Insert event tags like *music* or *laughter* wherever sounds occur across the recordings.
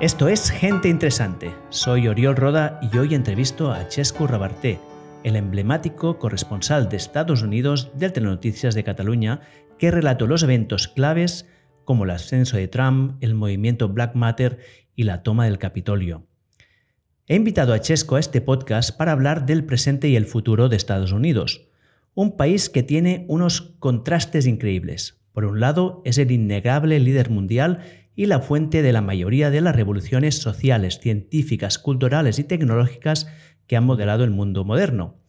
Esto es Gente Interesante. Soy Oriol Roda y hoy entrevisto a Chesco Rabarté, el emblemático corresponsal de Estados Unidos del Telenoticias de Cataluña, que relató los eventos claves como el ascenso de Trump, el movimiento Black Matter y la toma del Capitolio. He invitado a Chesco a este podcast para hablar del presente y el futuro de Estados Unidos, un país que tiene unos contrastes increíbles. Por un lado, es el innegable líder mundial y la fuente de la mayoría de las revoluciones sociales, científicas, culturales y tecnológicas que han modelado el mundo moderno.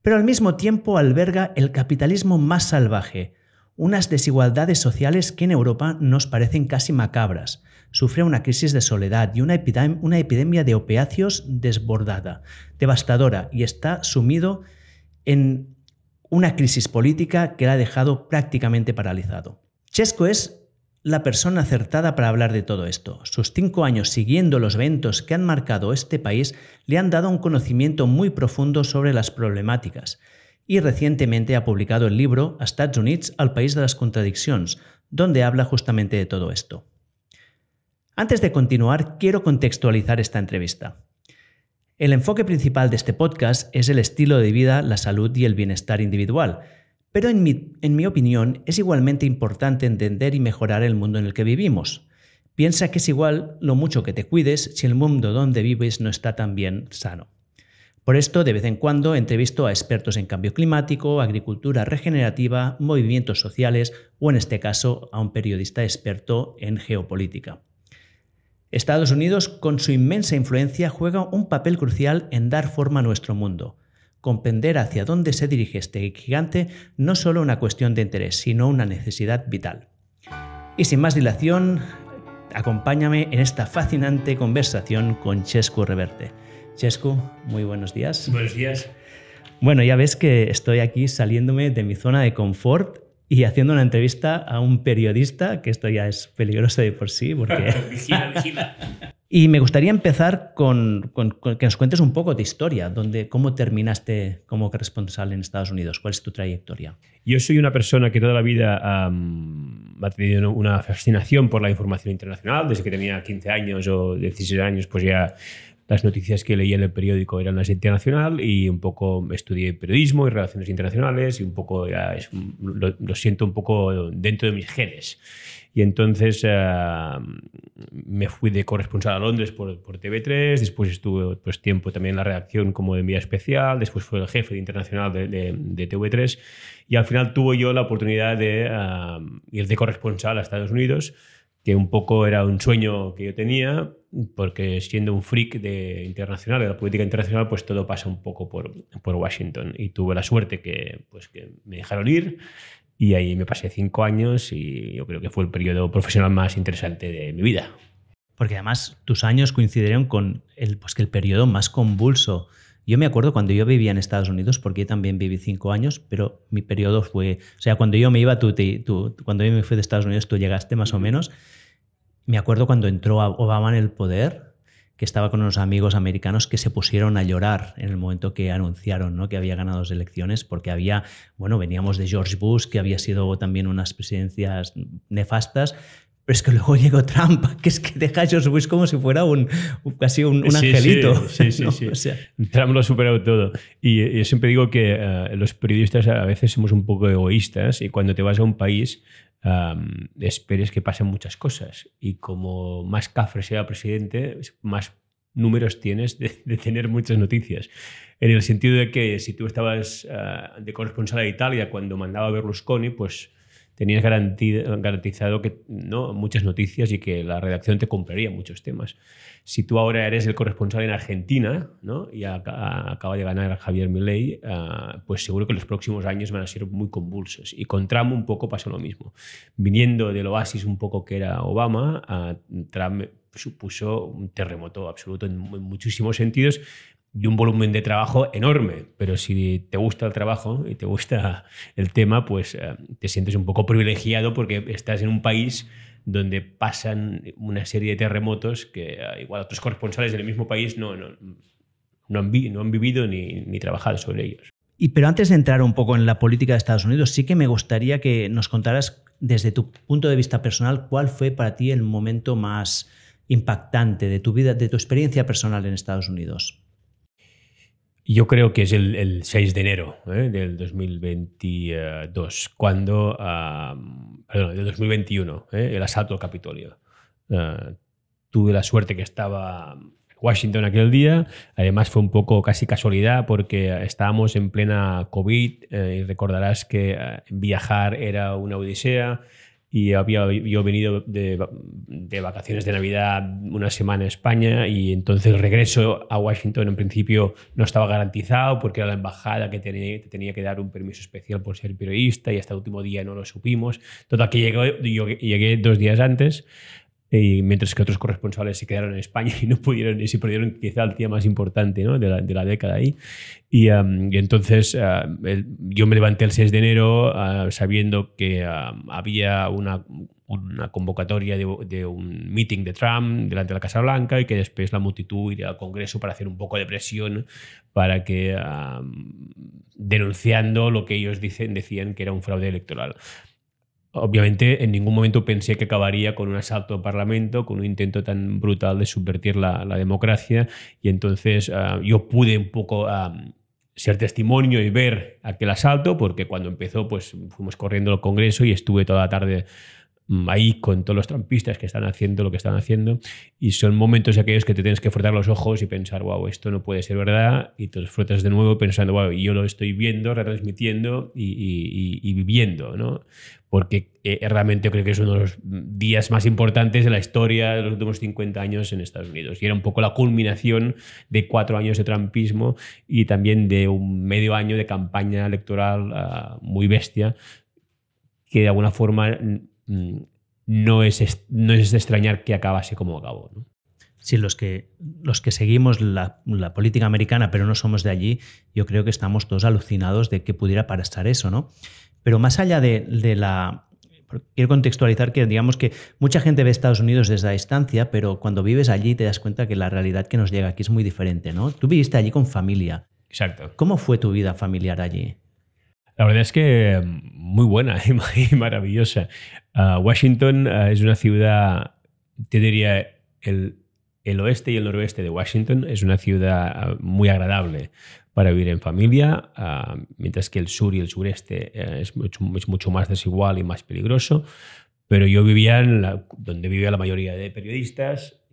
Pero al mismo tiempo alberga el capitalismo más salvaje, unas desigualdades sociales que en Europa nos parecen casi macabras. Sufre una crisis de soledad y una, una epidemia de opiáceos desbordada, devastadora, y está sumido en una crisis política que la ha dejado prácticamente paralizado. Chesco es la persona acertada para hablar de todo esto. Sus cinco años siguiendo los eventos que han marcado este país le han dado un conocimiento muy profundo sobre las problemáticas y recientemente ha publicado el libro A Estados Unidos al País de las Contradicciones, donde habla justamente de todo esto. Antes de continuar, quiero contextualizar esta entrevista. El enfoque principal de este podcast es el estilo de vida, la salud y el bienestar individual, pero en mi, opinión es igualmente importante entender y mejorar el mundo en el que vivimos. Piensa que es igual lo mucho que te cuides si el mundo donde vives no está tan bien sano. Por esto, de vez en cuando entrevisto a expertos en cambio climático, agricultura regenerativa, movimientos sociales o, en este caso, a un periodista experto en geopolítica. Estados Unidos, con su inmensa influencia, juega un papel crucial en dar forma a nuestro mundo comprender hacia dónde se dirige este gigante no solo una cuestión de interés, sino una necesidad vital. Y sin más dilación, acompáñame en esta fascinante conversación con Chescu Reverte. Chescu, muy buenos días. Buenos días. Bueno, ya ves que estoy aquí saliéndome de mi zona de confort y haciendo una entrevista a un periodista, que esto ya es peligroso de por sí, porque... *laughs* vigila, vigila. Y me gustaría empezar con, que nos cuentes un poco de historia, donde, cómo terminaste como corresponsal en Estados Unidos, cuál es tu trayectoria. Yo soy una persona que toda la vida ha tenido una fascinación por la información internacional, desde que tenía 15 años o 16 años, pues ya las noticias que leía en el periódico eran las internacional y un poco estudié periodismo y relaciones internacionales y un poco ya lo, lo siento un poco dentro de mis genes. Y entonces eh, me fui de corresponsal a Londres por, por, TV3, después estuve pues, tiempo también en la redacción como de envía especial, después fue el jefe de internacional de, de, TV3 y al final tuve yo la oportunidad de eh, ir de corresponsal a Estados Unidos, que un poco era un sueño que yo tenía, porque siendo un freak de internacional, de la política internacional, pues todo pasa un poco por, por Washington. Y tuve la suerte que, pues, que me dejaron ir y ahí me pasé cinco años y yo creo que fue el periodo profesional más interesante de mi vida. Porque además tus años coincidieron con el, pues que el periodo más convulso. Yo me acuerdo cuando yo vivía en Estados Unidos, porque también viví cinco años, pero mi periodo fue, o sea, cuando yo me iba, tú, tú, cuando yo me fui de Estados Unidos, tú llegaste más o menos. Me acuerdo cuando entró Obama en el poder, que estaba con unos amigos americanos que se pusieron a llorar en el momento que anunciaron ¿no? que había ganado las elecciones, porque había, bueno, veníamos de George Bush, que había sido también unas presidencias nefastas, pero es que luego *laughs* llegó Trump, que es que deja a George Bush como si fuera un, casi un, angelito. Sí, sí, sí. *laughs* Trump lo ha superado todo. Y yo siempre digo que eh, los periodistas a veces somos un poco egoístas y cuando te vas a un país esperes que pasen muchas cosas. Y como más cafre sea presidente, más números tienes de, tener muchas noticias. En el sentido de que si tú estabas ah, de corresponsal a Italia cuando mandaba Berlusconi, pues tenías garantizado que, ¿no? muchas noticias y que la redacción te compraría muchos temas. Si tú ahora eres el corresponsal en Argentina ¿no? y acaba de ganar Javier Milei, ah, pues seguro que los próximos años van a ser muy convulsos. Y con Trump un poco pasó lo mismo. Viniendo del oasis un poco que era Obama, ah, Trump supuso un terremoto absoluto en muchísimos sentidos, y un volumen de trabajo enorme, pero si te gusta el trabajo y te gusta el tema, pues eh, te sientes un poco privilegiado porque estás en un país donde pasan una serie de terremotos que eh, igual otros corresponsales del mismo país no, no, han, no han, vivido ni, ni trabajado sobre ellos. Y pero antes de entrar un poco en la política de Estados Unidos, sí que me gustaría que nos contaras desde tu punto de vista personal cuál fue para ti el momento más impactante de tu vida, de tu experiencia personal en Estados Unidos? Yo creo que es el, 6 de enero ¿eh? del 2022, cuando, perdón, del 2021, ¿eh? el asalto al Capitolio. Uh, tuve la suerte que estaba en Washington aquel día, además fue un poco casi casualidad porque estábamos en plena COVID eh, y recordarás que viajar era una odisea y había yo venido de, de, vacaciones de Navidad una semana en España y entonces el regreso a Washington en principio no estaba garantizado porque era la embajada que tenía, tenía que dar un permiso especial por ser periodista y hasta el último día no lo supimos. Todo que llegó, yo llegué dos días antes y mientras que otros corresponsales se quedaron en España *laughs* y no pudieron, y se perdieron quizá el día más importante ¿no? de, la, de, la, década ahí. Y, um, y entonces uh, yo me levanté el 6 de enero uh, sabiendo que uh, había una, una convocatoria de, de, un meeting de Trump delante de la Casa Blanca y que después la multitud iría al Congreso para hacer un poco de presión para que, denunciando lo que ellos dicen, decían que era un fraude electoral. Obviamente, en ningún momento pensé que acabaría con un asalto al Parlamento, con un intento tan brutal de subvertir la, democracia. Y entonces ah, yo pude un poco ah, ser testimonio y ver aquel asalto, porque cuando empezó, pues fuimos corriendo al Congreso y estuve toda la tarde ahí con todos los trampistas que están haciendo lo que están haciendo y son momentos aquellos que te tienes que frotar los ojos y pensar, wow, esto no puede ser verdad y te los frotas de nuevo pensando, wow, yo lo estoy viendo, retransmitiendo y, y, y viviendo, ¿no? porque eh, realmente creo que es uno de los días más importantes de la historia de los últimos 50 años en Estados Unidos. Y era un poco la culminación de cuatro años de trumpismo y también de un medio año de campaña electoral ah, muy bestia, que de alguna forma no es, no es de extrañar que acabase como acabó. ¿no? Sí, los que, los que seguimos la, la, política americana, pero no somos de allí, yo creo que estamos todos alucinados de que pudiera pasar eso, ¿no? Pero más allá de, la... Quiero contextualizar que digamos que mucha gente ve Estados Unidos desde la distancia, pero cuando vives allí te das cuenta que la realidad que nos llega aquí es muy diferente, ¿no? Tú viviste allí con familia. Exacto. ¿Cómo fue tu vida familiar allí? La verdad es que muy buena *laughs* y maravillosa. Ah, Washington ah, es una ciudad, te diría, el, el, oeste y el noroeste de Washington es una ciudad ah, muy agradable para vivir en familia, mientras que el sur y el sureste eh, es, mucho, mucho, más desigual y más peligroso. Pero yo vivía en la, donde vivía la mayoría de periodistas,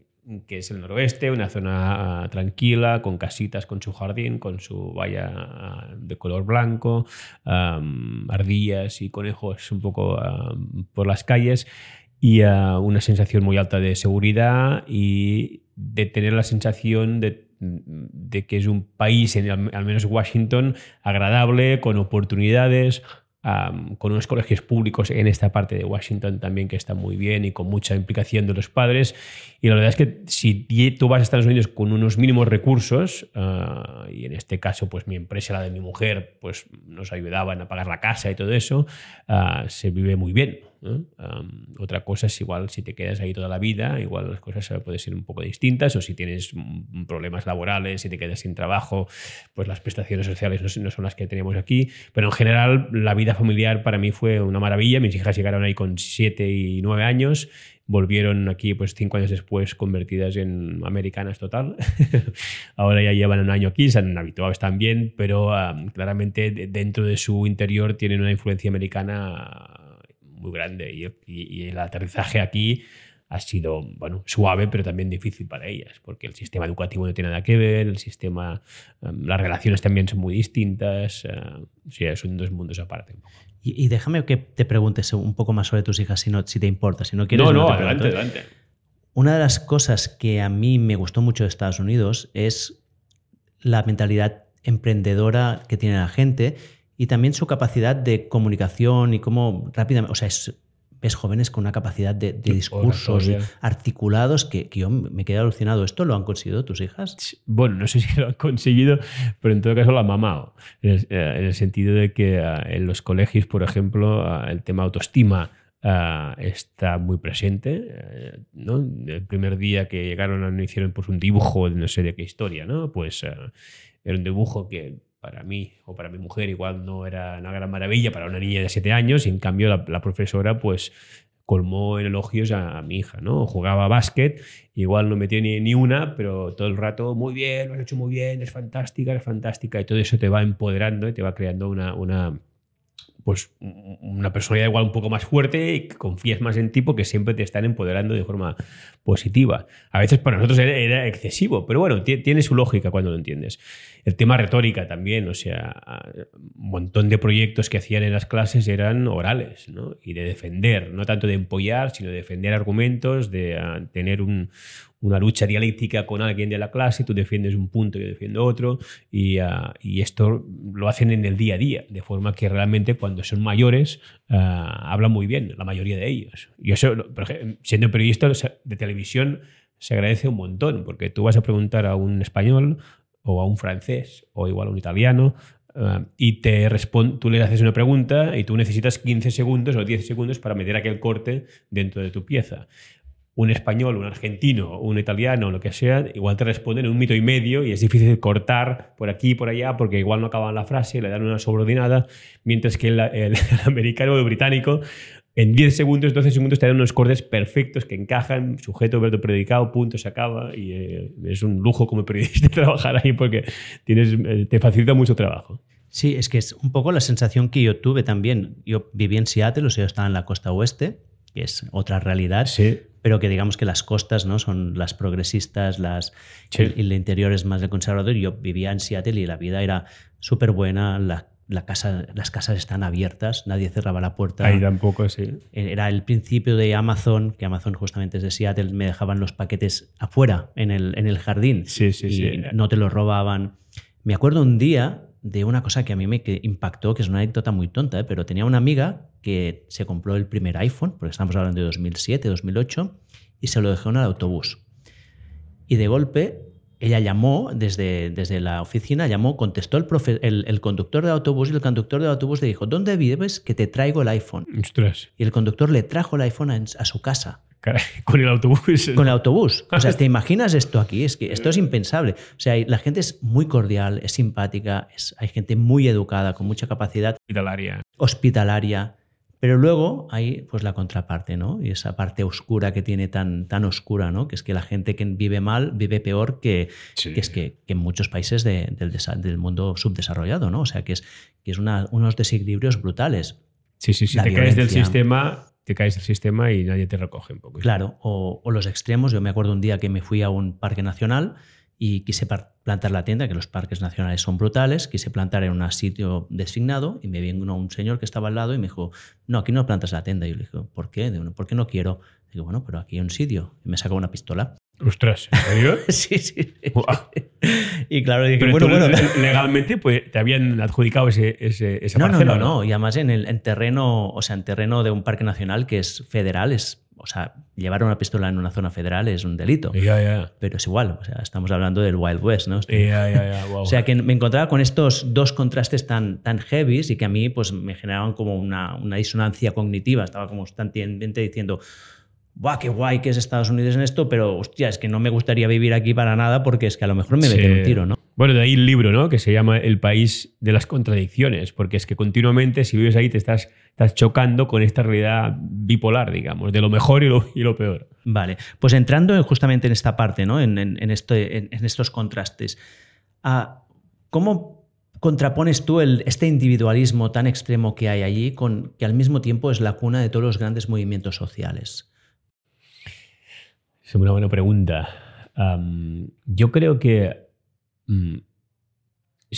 que es el noroeste, una zona ah, tranquila, con casitas, con su jardín, con su valla ah, de color blanco, ardillas y conejos un poco por las calles y una sensación muy alta de seguridad y de tener la sensación de que es un país, al menos Washington, agradable, con oportunidades, con unos colegios públicos en esta parte de Washington también que está muy bien y con mucha implicación de los padres. Y la verdad es que si tú vas a Estados Unidos con unos mínimos recursos, ah, y en este caso pues mi empresa, la de mi mujer, pues nos ayudaban a pagar la casa y todo eso, ah, se vive muy bien otra cosa es igual si te quedas ahí toda la vida, igual las cosas pueden ser un poco distintas, o si tienes problemas laborales, si te quedas sin trabajo, pues las prestaciones sociales no, son las que tenemos aquí. Pero en general, la vida familiar para mí fue una maravilla. Mis hijas llegaron ahí con 7 y 9 años volvieron aquí pues cinco años después convertidas en americanas total. *laughs* Ahora ya llevan un año aquí, se han habituado, están bien, pero claramente dentro de su interior tienen una influencia americana muy grande y, el aterrizaje aquí ha sido bueno, suave, pero también difícil para ellas, porque el sistema educativo no tiene nada que ver, el sistema, em, las relaciones también son muy distintas, uh, son dos mundos aparte. Y, déjame que te preguntes un poco más sobre tus hijas, si, no, si te importa, si no quieres. No, no, adelante, adelante. Una de las cosas que a mí me gustó mucho de Estados Unidos es la mentalidad emprendedora que tiene la gente y también su capacidad de comunicación y cómo rápidamente, o sea, ves jóvenes con una capacidad de, discursos articulados que, yo me quedé alucinado. ¿Esto lo han conseguido tus hijas? Bueno, no sé si lo han conseguido, pero en todo caso lo han mamado. En el, eh, sentido de que ah, en los colegios, por ejemplo, ah, el tema autoestima ah, está muy presente. Eh, ¿no? El primer día que llegaron a hicieron pues, un dibujo de no sé de qué historia, ¿no? Pues era un dibujo que para mí o para mi mujer igual no era una gran maravilla para una niña de 7 años y en cambio la, profesora pues colmó en elogios a, mi hija, ¿no? Jugaba básquet, igual no metía ni, ni una, pero todo el rato, muy bien, lo has hecho muy bien, es fantástica, es fantástica, y todo eso te va empoderando y te va creando una, una pues una personalidad igual un poco más fuerte y que confíes más en ti porque siempre te están empoderando de forma positiva. A veces para nosotros era, excesivo, pero bueno, tiene su lógica cuando lo entiendes. El tema retórica también, o sea, un montón de proyectos que hacían en las clases eran orales, ¿no? Y de defender, no tanto de empollar, sino de defender argumentos, de ah, tener un, una lucha dialéctica con alguien de la clase, tú defiendes un punto, yo defiendo otro, y, ah, esto lo hacen en el día a día, de forma que realmente cuando son mayores ah, hablan muy bien, la mayoría de ellos. Y eso, siendo periodista de televisión, se agradece un montón, porque tú vas a preguntar a un español o a un francés o igual a un italiano ah, y te tú le haces una pregunta y tú necesitas 15 segundos o 10 segundos para meter aquel corte dentro de tu pieza. Un español, un argentino, un italiano, lo que sea, igual te responden en un mito y medio y es difícil cortar por aquí y por allá porque igual no acaban la frase, le dan una subordinada, mientras que el, *laughs* americano o el británico en 10 segundos, 12 segundos te dan unos cortes perfectos que encajan, sujeto, verbo, predicado, punto, se acaba y eh, es un lujo como periodista *laughs* trabajar ahí porque tienes, eh, te facilita mucho trabajo. Sí, es que es un poco la sensación que yo tuve también. Yo viví en Seattle, o sea, yo estaba en la costa oeste, que es otra realidad. Sí pero que digamos que las costas no son las progresistas, las, y el, interior es más del conservador. Yo vivía en Seattle y la vida era súper buena, la, casa, las casas están abiertas, nadie cerraba la puerta. Ahí tampoco, sí. Era el principio de Amazon, que Amazon justamente es de Seattle, me dejaban los paquetes afuera, en el, en el jardín, sí, sí, y no te los robaban. Me acuerdo un día de una cosa que a mí me impactó, que es una anécdota muy tonta, ¿eh? pero tenía una amiga que se compró el primer iPhone, porque estamos hablando de 2007, 2008, y se lo dejó en el autobús. Y de golpe ella llamó desde, desde la oficina, llamó, contestó el, el, conductor de autobús y el conductor de autobús le dijo, ¿dónde vives que te traigo el iPhone? Y el conductor le trajo el iPhone a su casa. *laughs* con el autobús. Con el autobús. O sea, *laughs* ¿te imaginas esto aquí? Es que esto es impensable. O sea, la gente es muy cordial, es simpática, es, hay gente muy educada, con mucha capacidad. Hospitalaria. Hospitalaria. Pero luego hay pues la contraparte, ¿no? Y esa parte oscura que tiene tan, tan oscura, ¿no? Que es que la gente que vive mal vive peor que, es que, en muchos países del, del, mundo subdesarrollado, ¿no? O sea, que es, que es unos desequilibrios brutales. Sí, sí, sí. te caes del sistema, te caes del sistema y nadie te recoge un poco. Claro, o, los extremos. Yo me acuerdo un día que me fui a un parque nacional y quise plantar la tienda, que los parques nacionales son brutales, quise plantar en un sitio designado y me vino un señor que estaba al lado y me dijo, no, aquí no plantas la tienda. Y yo le dije, ¿por qué? ¿Por qué no quiero? digo, bueno, pero aquí hay un sitio. Y me sacó una pistola. Ostras, ¿en serio? *laughs* sí, sí. Y claro, dije, bueno, bueno. Legalmente pues, te habían adjudicado ese, ese, esa no, parcela. No, no, no. Y además en, el, en terreno, o sea, en terreno de un parque nacional que es federal, es o sea, llevar una pistola en una zona federal es un delito. Pero es igual, o sea, estamos hablando del Wild West, ¿no? O sea, que me encontraba con estos dos contrastes tan, tan heavies y que a mí pues, me generaban como una, una disonancia cognitiva. Estaba como constantemente diciendo, ¡buah, qué guay que es Estados Unidos en esto! Pero, hostia, es que no me gustaría vivir aquí para nada porque es que a lo mejor me meten un tiro, ¿no? Bueno, de ahí el libro, ¿no? Que se llama El país de las contradicciones, porque es que continuamente, si vives ahí, te estás, estás chocando con esta realidad bipolar, digamos, de lo mejor y lo, y lo peor. Vale, pues entrando justamente en esta parte, ¿no? En, en, estos contrastes, ah, ¿cómo contrapones tú el, este individualismo tan extremo que hay allí con que al mismo tiempo es la cuna de todos los grandes movimientos sociales? Es una buena pregunta. yo creo que Mm.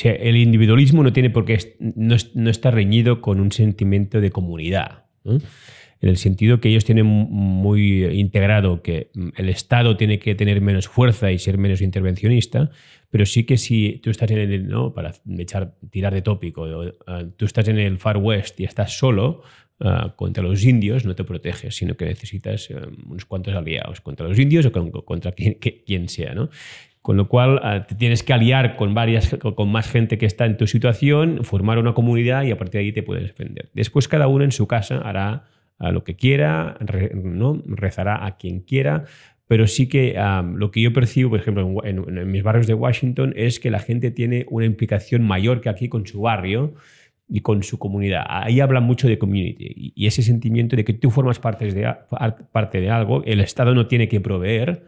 El individualismo no tiene por qué, no, está reñido con un sentimiento de comunidad. En el sentido que ellos tienen muy integrado que mm, el Estado tiene que tener menos fuerza y ser menos intervencionista, pero sí que si tú estás en el, ¿no? para echar, tirar de tópico, ah, tú estás en el Far West y estás solo, ah, contra los indios no te proteges, sino que necesitas eh, unos cuantos aliados contra los indios o contra quien, quien sea. ¿no? Con lo cual ah, te tienes que aliar con, varias, con más gente que está en tu situación, formar una comunidad y a partir de ahí te puedes defender. Después cada uno en su casa hará lo que quiera, ¿no? rezará a quien quiera, pero sí que ah, lo que yo percibo, por ejemplo, en, mis barrios de Washington, es que la gente tiene una implicación mayor que aquí con su barrio y con su comunidad. Ahí hablan mucho de community y ese sentimiento de que tú formas parte de, parte de algo, el Estado no tiene que proveer,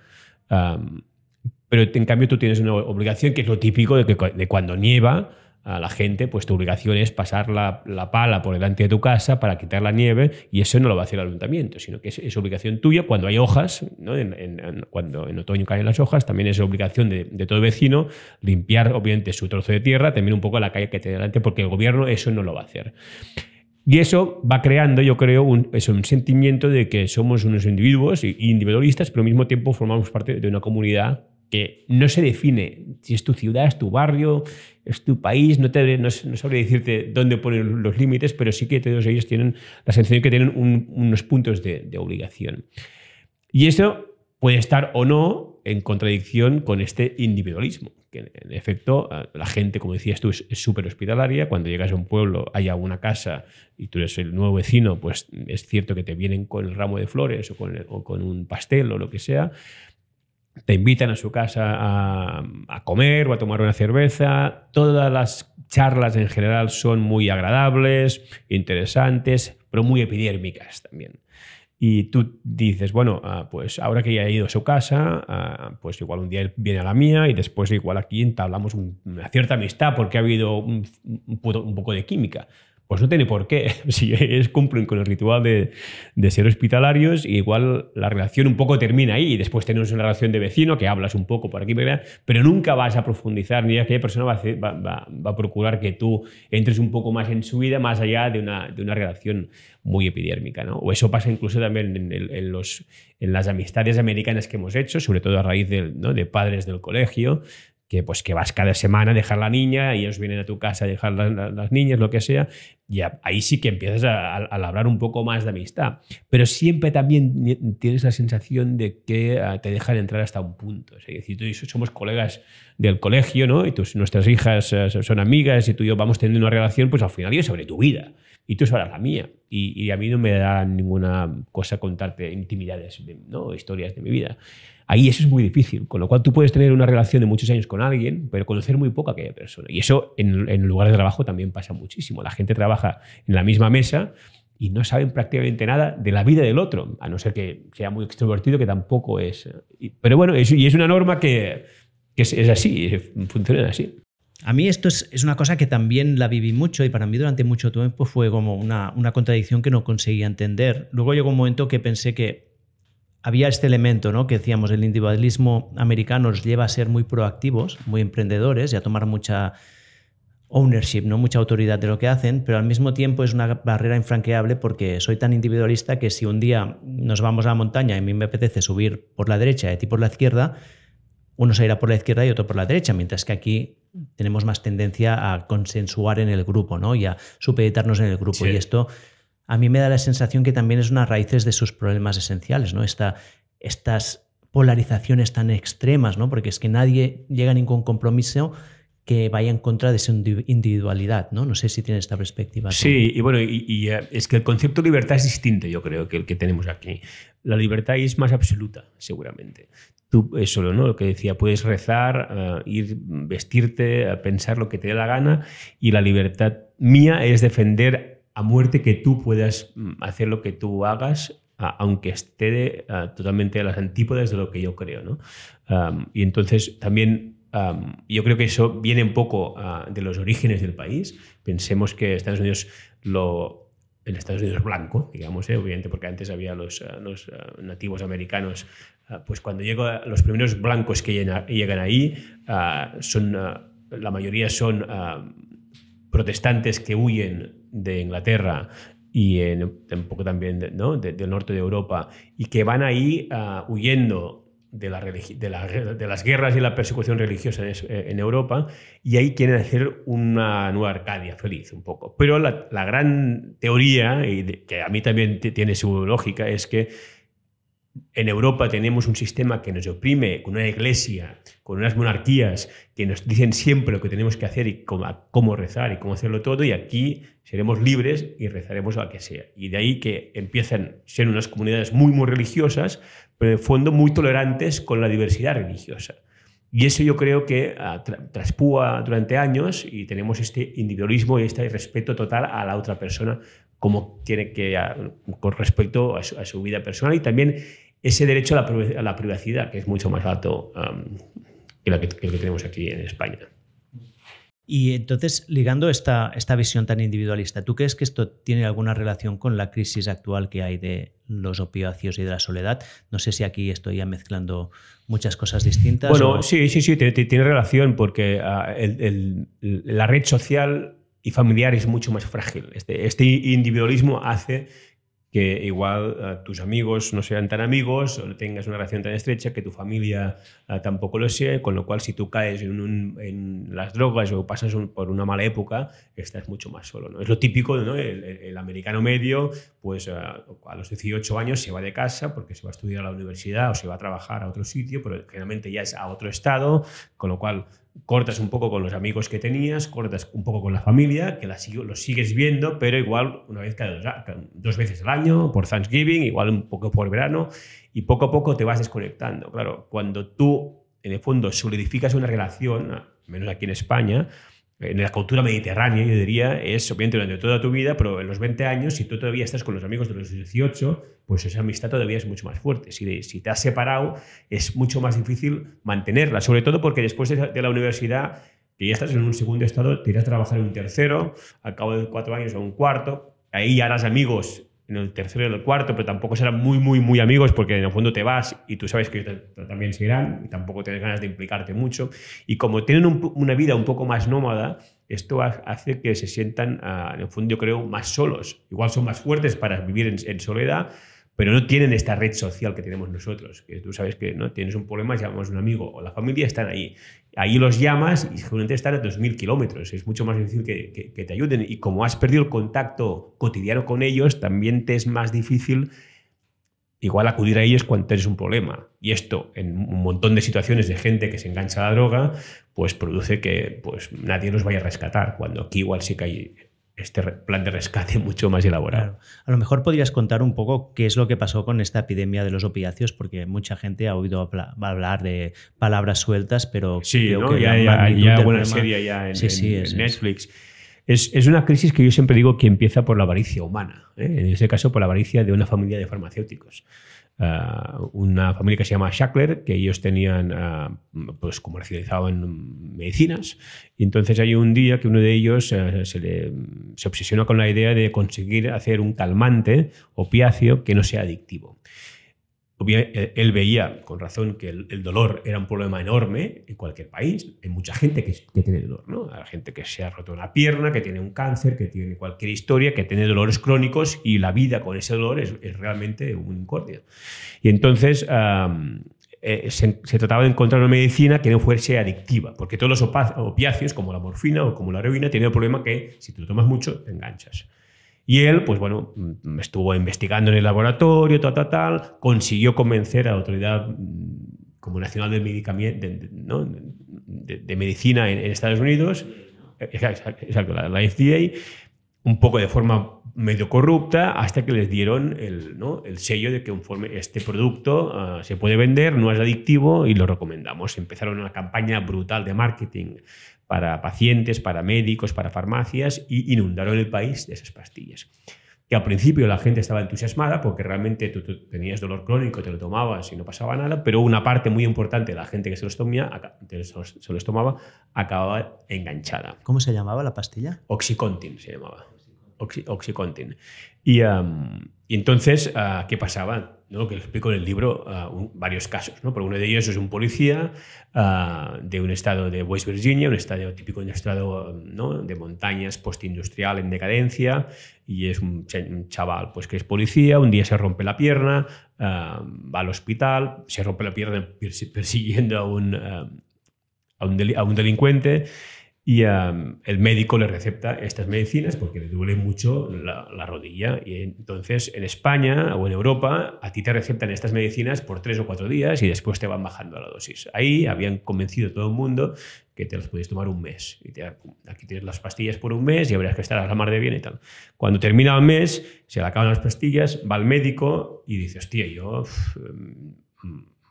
pero en cambio tú tienes una obligación que es lo típico de, que, de cuando nieva a la gente, pues tu obligación es pasar la, pala por delante de tu casa para quitar la nieve y eso no lo va a hacer el ayuntamiento, sino que es, obligación tuya cuando hay hojas, cuando en otoño caen las hojas, también es obligación de, todo vecino limpiar obviamente su trozo de tierra, también un poco la calle que tiene delante, porque el gobierno eso no lo va a hacer. Y eso va creando, yo creo, un, un sentimiento de que somos unos individuos individualistas, pero al mismo tiempo formamos parte de una comunidad no se define si es tu ciudad, es tu barrio, es tu país, no, te, no, sabría decirte dónde ponen los límites, pero sí que todos ellos tienen la sensación que tienen unos puntos de, obligación. Y eso puede estar o no en contradicción con este individualismo, que en efecto la gente, como decías tú, es súper hospitalaria, cuando llegas a un pueblo, hay una casa y tú eres el nuevo vecino, pues es cierto que te vienen con el ramo de flores o con un pastel o lo que sea, te invitan a su casa a, comer o a tomar una cerveza. Todas las charlas en general son muy agradables, interesantes, pero muy epidérmicas también. Y tú dices, bueno, ah, pues ahora que ya he ido a su casa, ah, pues igual un día viene a la mía y después igual aquí entablamos una cierta amistad porque ha habido un poco de química. Pues no tiene por qué. *laughs* Si es, cumplen con el ritual de, ser hospitalarios, igual la relación un poco termina ahí y después tenemos una relación de vecino que hablas un poco por aquí, pero nunca vas a profundizar ni aquella persona va a, va, a, procurar que tú entres un poco más en su vida, más allá de una, de una relación muy epidérmica. ¿no? O eso pasa incluso también en, en, los, en las amistades americanas que hemos hecho, sobre todo a raíz de, ¿no? de padres del colegio, que pues que vas cada semana a dejar la niña y ellos vienen a tu casa a dejar las, niñas, lo que sea, y ahí sí que empiezas a, a, labrar un poco más de amistad. Pero siempre también tienes la sensación de que ah, te dejan entrar hasta un punto. Es decir, tú y yo somos colegas del colegio, ¿no? Y tus, nuestras hijas eh, son amigas y tú y yo vamos teniendo una relación, pues al final yo sobre tu vida y tú sabrás la mía. Y, y, a mí no me da ninguna cosa contarte intimidades, ¿no? historias de mi vida. Ahí eso es muy difícil, con lo cual tú puedes tener una relación de muchos años con alguien, pero conocer muy poco a aquella persona. Y eso en, en lugares de trabajo también pasa muchísimo. La gente trabaja en la misma mesa y no saben prácticamente nada de la vida del otro, a no ser que sea muy extrovertido, que tampoco es. Pero bueno, es, y es una norma que, que es, es, así, funciona así. A mí esto es, es, una cosa que también la viví mucho y para mí durante mucho tiempo fue como una, una contradicción que no conseguía entender. Luego llegó un momento que pensé que había este elemento, ¿no? Que decíamos, el individualismo americano nos lleva a ser muy proactivos, muy emprendedores y a tomar mucha ownership, ¿no? mucha autoridad de lo que hacen, pero al mismo tiempo es una barrera infranqueable porque soy tan individualista que si un día nos vamos a la montaña y a mí me apetece subir por la derecha y a ti por la izquierda, uno se irá por la izquierda y otro por la derecha, mientras que aquí tenemos más tendencia a consensuar en el grupo ¿no? y a supeditarnos en el grupo. Y esto a mí me da la sensación que también es una raíces de sus problemas esenciales, ¿no? Esta, estas polarizaciones tan extremas, ¿no? Porque es que nadie llega a ningún compromiso que vaya en contra de su individualidad, ¿no? No sé si tiene esta perspectiva. Sí, y bueno, eh, es que el concepto de libertad es distinto, yo creo, que el que tenemos aquí. La libertad es más absoluta, seguramente. Tú, eso, ¿no? Lo que decía, puedes rezar, eh, ir, vestirte, pensar lo que te dé la gana, y la libertad mía es defender a muerte que tú puedas mm, hacer lo que tú hagas, aunque esté totalmente a las antípodas de lo que yo creo. ¿no? y entonces también yo creo que eso viene un poco ah, de los orígenes del país. Pensemos que Estados Unidos lo, el Estados Unidos blanco, digamos, ¿eh? obviamente porque antes había los, ah, ah, nativos americanos, pues cuando llegan los primeros blancos que llegan, ahí, son, la mayoría son protestantes que huyen de Inglaterra y en, un poco también del norte de Europa, y que van ahí uh, huyendo de, la de, la, de, las guerras y la persecución religiosa en, Europa, y ahí quieren hacer una nueva Arcadia feliz un poco. Pero la, gran teoría, que a mí también tiene su lógica, es que en Europa tenemos un sistema que nos oprime, con una iglesia, con unas monarquías que nos dicen siempre lo que tenemos que hacer y cómo, rezar y cómo hacerlo todo, y aquí seremos libres y rezaremos a lo que sea. Y de ahí que empiezan a ser unas comunidades muy, muy religiosas, pero en fondo muy tolerantes con la diversidad religiosa. Y eso yo creo que uh, tra traspúa durante años y tenemos este individualismo y este respeto total a la otra persona como tiene que, uh, con respecto a su, a su, vida personal y también ese derecho a la, privacidad, que es mucho más alto um, que, la que, que, el que tenemos aquí en España. Y entonces, ligando esta, esta visión tan individualista, ¿tú crees que esto tiene alguna relación con la crisis actual que hay de los opiáceos y de la soledad? No sé si aquí estoy ya mezclando muchas cosas distintas. Bueno, o... sí, sí, sí, tiene, tiene relación porque uh, el, el, la red social y familiar es mucho más frágil. Este, este individualismo hace que igual uh, tus amigos no sean tan amigos o tengas una relación tan estrecha, que tu familia uh, tampoco lo sea, con lo cual si tú caes en, las drogas o pasas por una mala época, estás mucho más solo. ¿no? Es lo típico, ¿no? el, americano medio, pues uh, a los 18 años se va de casa porque se va a estudiar a la universidad o se va a trabajar a otro sitio, pero generalmente ya es a otro estado, con lo cual cortas un poco con los amigos que tenías, cortas un poco con la familia, que la, los sigues viendo, pero igual una vez cada dos, dos, veces al año, por Thanksgiving, igual un poco por verano, y poco a poco te vas desconectando. Claro, cuando tú, en el fondo, solidificas una relación, menos aquí en España, en la cultura mediterránea, yo diría, es obviamente durante toda tu vida, pero en los 20 años, si tú todavía estás con los amigos de los 18, pues esa amistad todavía es mucho más fuerte. Si, te has separado, es mucho más difícil mantenerla, sobre todo porque después de, la universidad, que ya estás en un segundo estado, te irás a trabajar en un tercero, al cabo de cuatro años a un cuarto, ahí ya harás amigos en el tercero y el cuarto, pero tampoco serán muy, muy, muy amigos porque en el fondo te vas y tú sabes que también se irán y tampoco tienes ganas de implicarte mucho. Y como tienen un, una vida un poco más nómada, esto hace que se sientan, uh, en el fondo, yo creo, más solos. Igual son más fuertes para vivir en soledad, pero no tienen esta red social que tenemos nosotros, que tú sabes que no tienes un problema, llamamos a un amigo o la familia, están ahí. Ahí los llamas y seguramente están a 2.000 kilómetros, es mucho más difícil que, te ayuden. Y como has perdido el contacto cotidiano con ellos, también te es más difícil igual acudir a ellos cuando tienes un problema. Y esto, en un montón de situaciones de gente que se engancha a la droga, pues produce que pues, nadie los vaya a rescatar, cuando aquí igual sí que hay este plan de rescate *laughs* mucho más elaborado. Claro. A lo mejor podrías contar un poco qué es lo que pasó con esta epidemia de los opiáceos, porque mucha gente ha oído hablar de palabras sueltas, pero sí, creo ¿no? que ya, ya, ya buena serie ya en, sí, sí, en, es, Netflix. Es, es, una crisis que yo siempre digo que empieza por la avaricia humana, ¿eh? en ese caso por la avaricia de una familia de farmacéuticos. Uh, una familia que se llama Shackler, que ellos tenían, uh, pues comercializaban medicinas. Y entonces hay un día que uno de ellos uh, se, le, se obsesiona con la idea de conseguir hacer un calmante opiáceo que no sea adictivo él veía con razón que el, dolor era un problema enorme en cualquier país. Hay mucha gente que, tiene dolor, ¿no? Hay gente que se ha roto una pierna, que tiene un cáncer, que tiene cualquier historia, que tiene dolores crónicos y la vida con ese dolor es, realmente un incordio. Y entonces eh, se, se, trataba de encontrar una medicina que no fuese adictiva, porque todos los opiáceos, como la morfina o como la heroína, tienen el problema que si te lo tomas mucho, te enganchas. Y él, pues bueno, mm, estuvo investigando en el laboratorio, tal, tal, tal, consiguió convencer a la autoridad mm, como nacional de, medicina en, Estados Unidos, exacto, la, la, FDA, un poco de forma medio corrupta, hasta que les dieron el, sello de que este producto uh, se puede vender, no es adictivo y lo recomendamos. Empezaron una campaña brutal de marketing para pacientes, para médicos, para farmacias y inundaron el país de esas pastillas. Que al principio la gente estaba entusiasmada porque realmente tú, tú tenías dolor crónico, te lo tomabas y no pasaba nada, pero una parte muy importante de la gente que se los, tomía, se los tomaba acababa enganchada. ¿Cómo se llamaba la pastilla? Oxycontin se llamaba. Oxy, Oxycontin. Y, um, y entonces, uh, ¿qué pasaba? ¿no? Que explico en el libro, uh, un, varios casos. ¿no? Pero uno de ellos es un policía uh, de un estado de West Virginia, un estado típico un estado ¿no? de montañas postindustrial en decadencia, y es un, un, chaval pues, que es policía, un día se rompe la pierna, va al hospital, se rompe la pierna persiguiendo a un, a un, del, a un delincuente y el médico le recepta estas medicinas porque le duele mucho la, la, rodilla. Y entonces en España o en Europa a ti te receptan estas medicinas por tres o cuatro días y después te van bajando la dosis. Ahí habían convencido a todo el mundo que te las puedes tomar un mes. Y aquí tienes las pastillas por un mes y habrías que estar a la mar de bien y tal. Cuando termina el mes, se le acaban las pastillas, va al médico y dice, hostia, yo... Uff,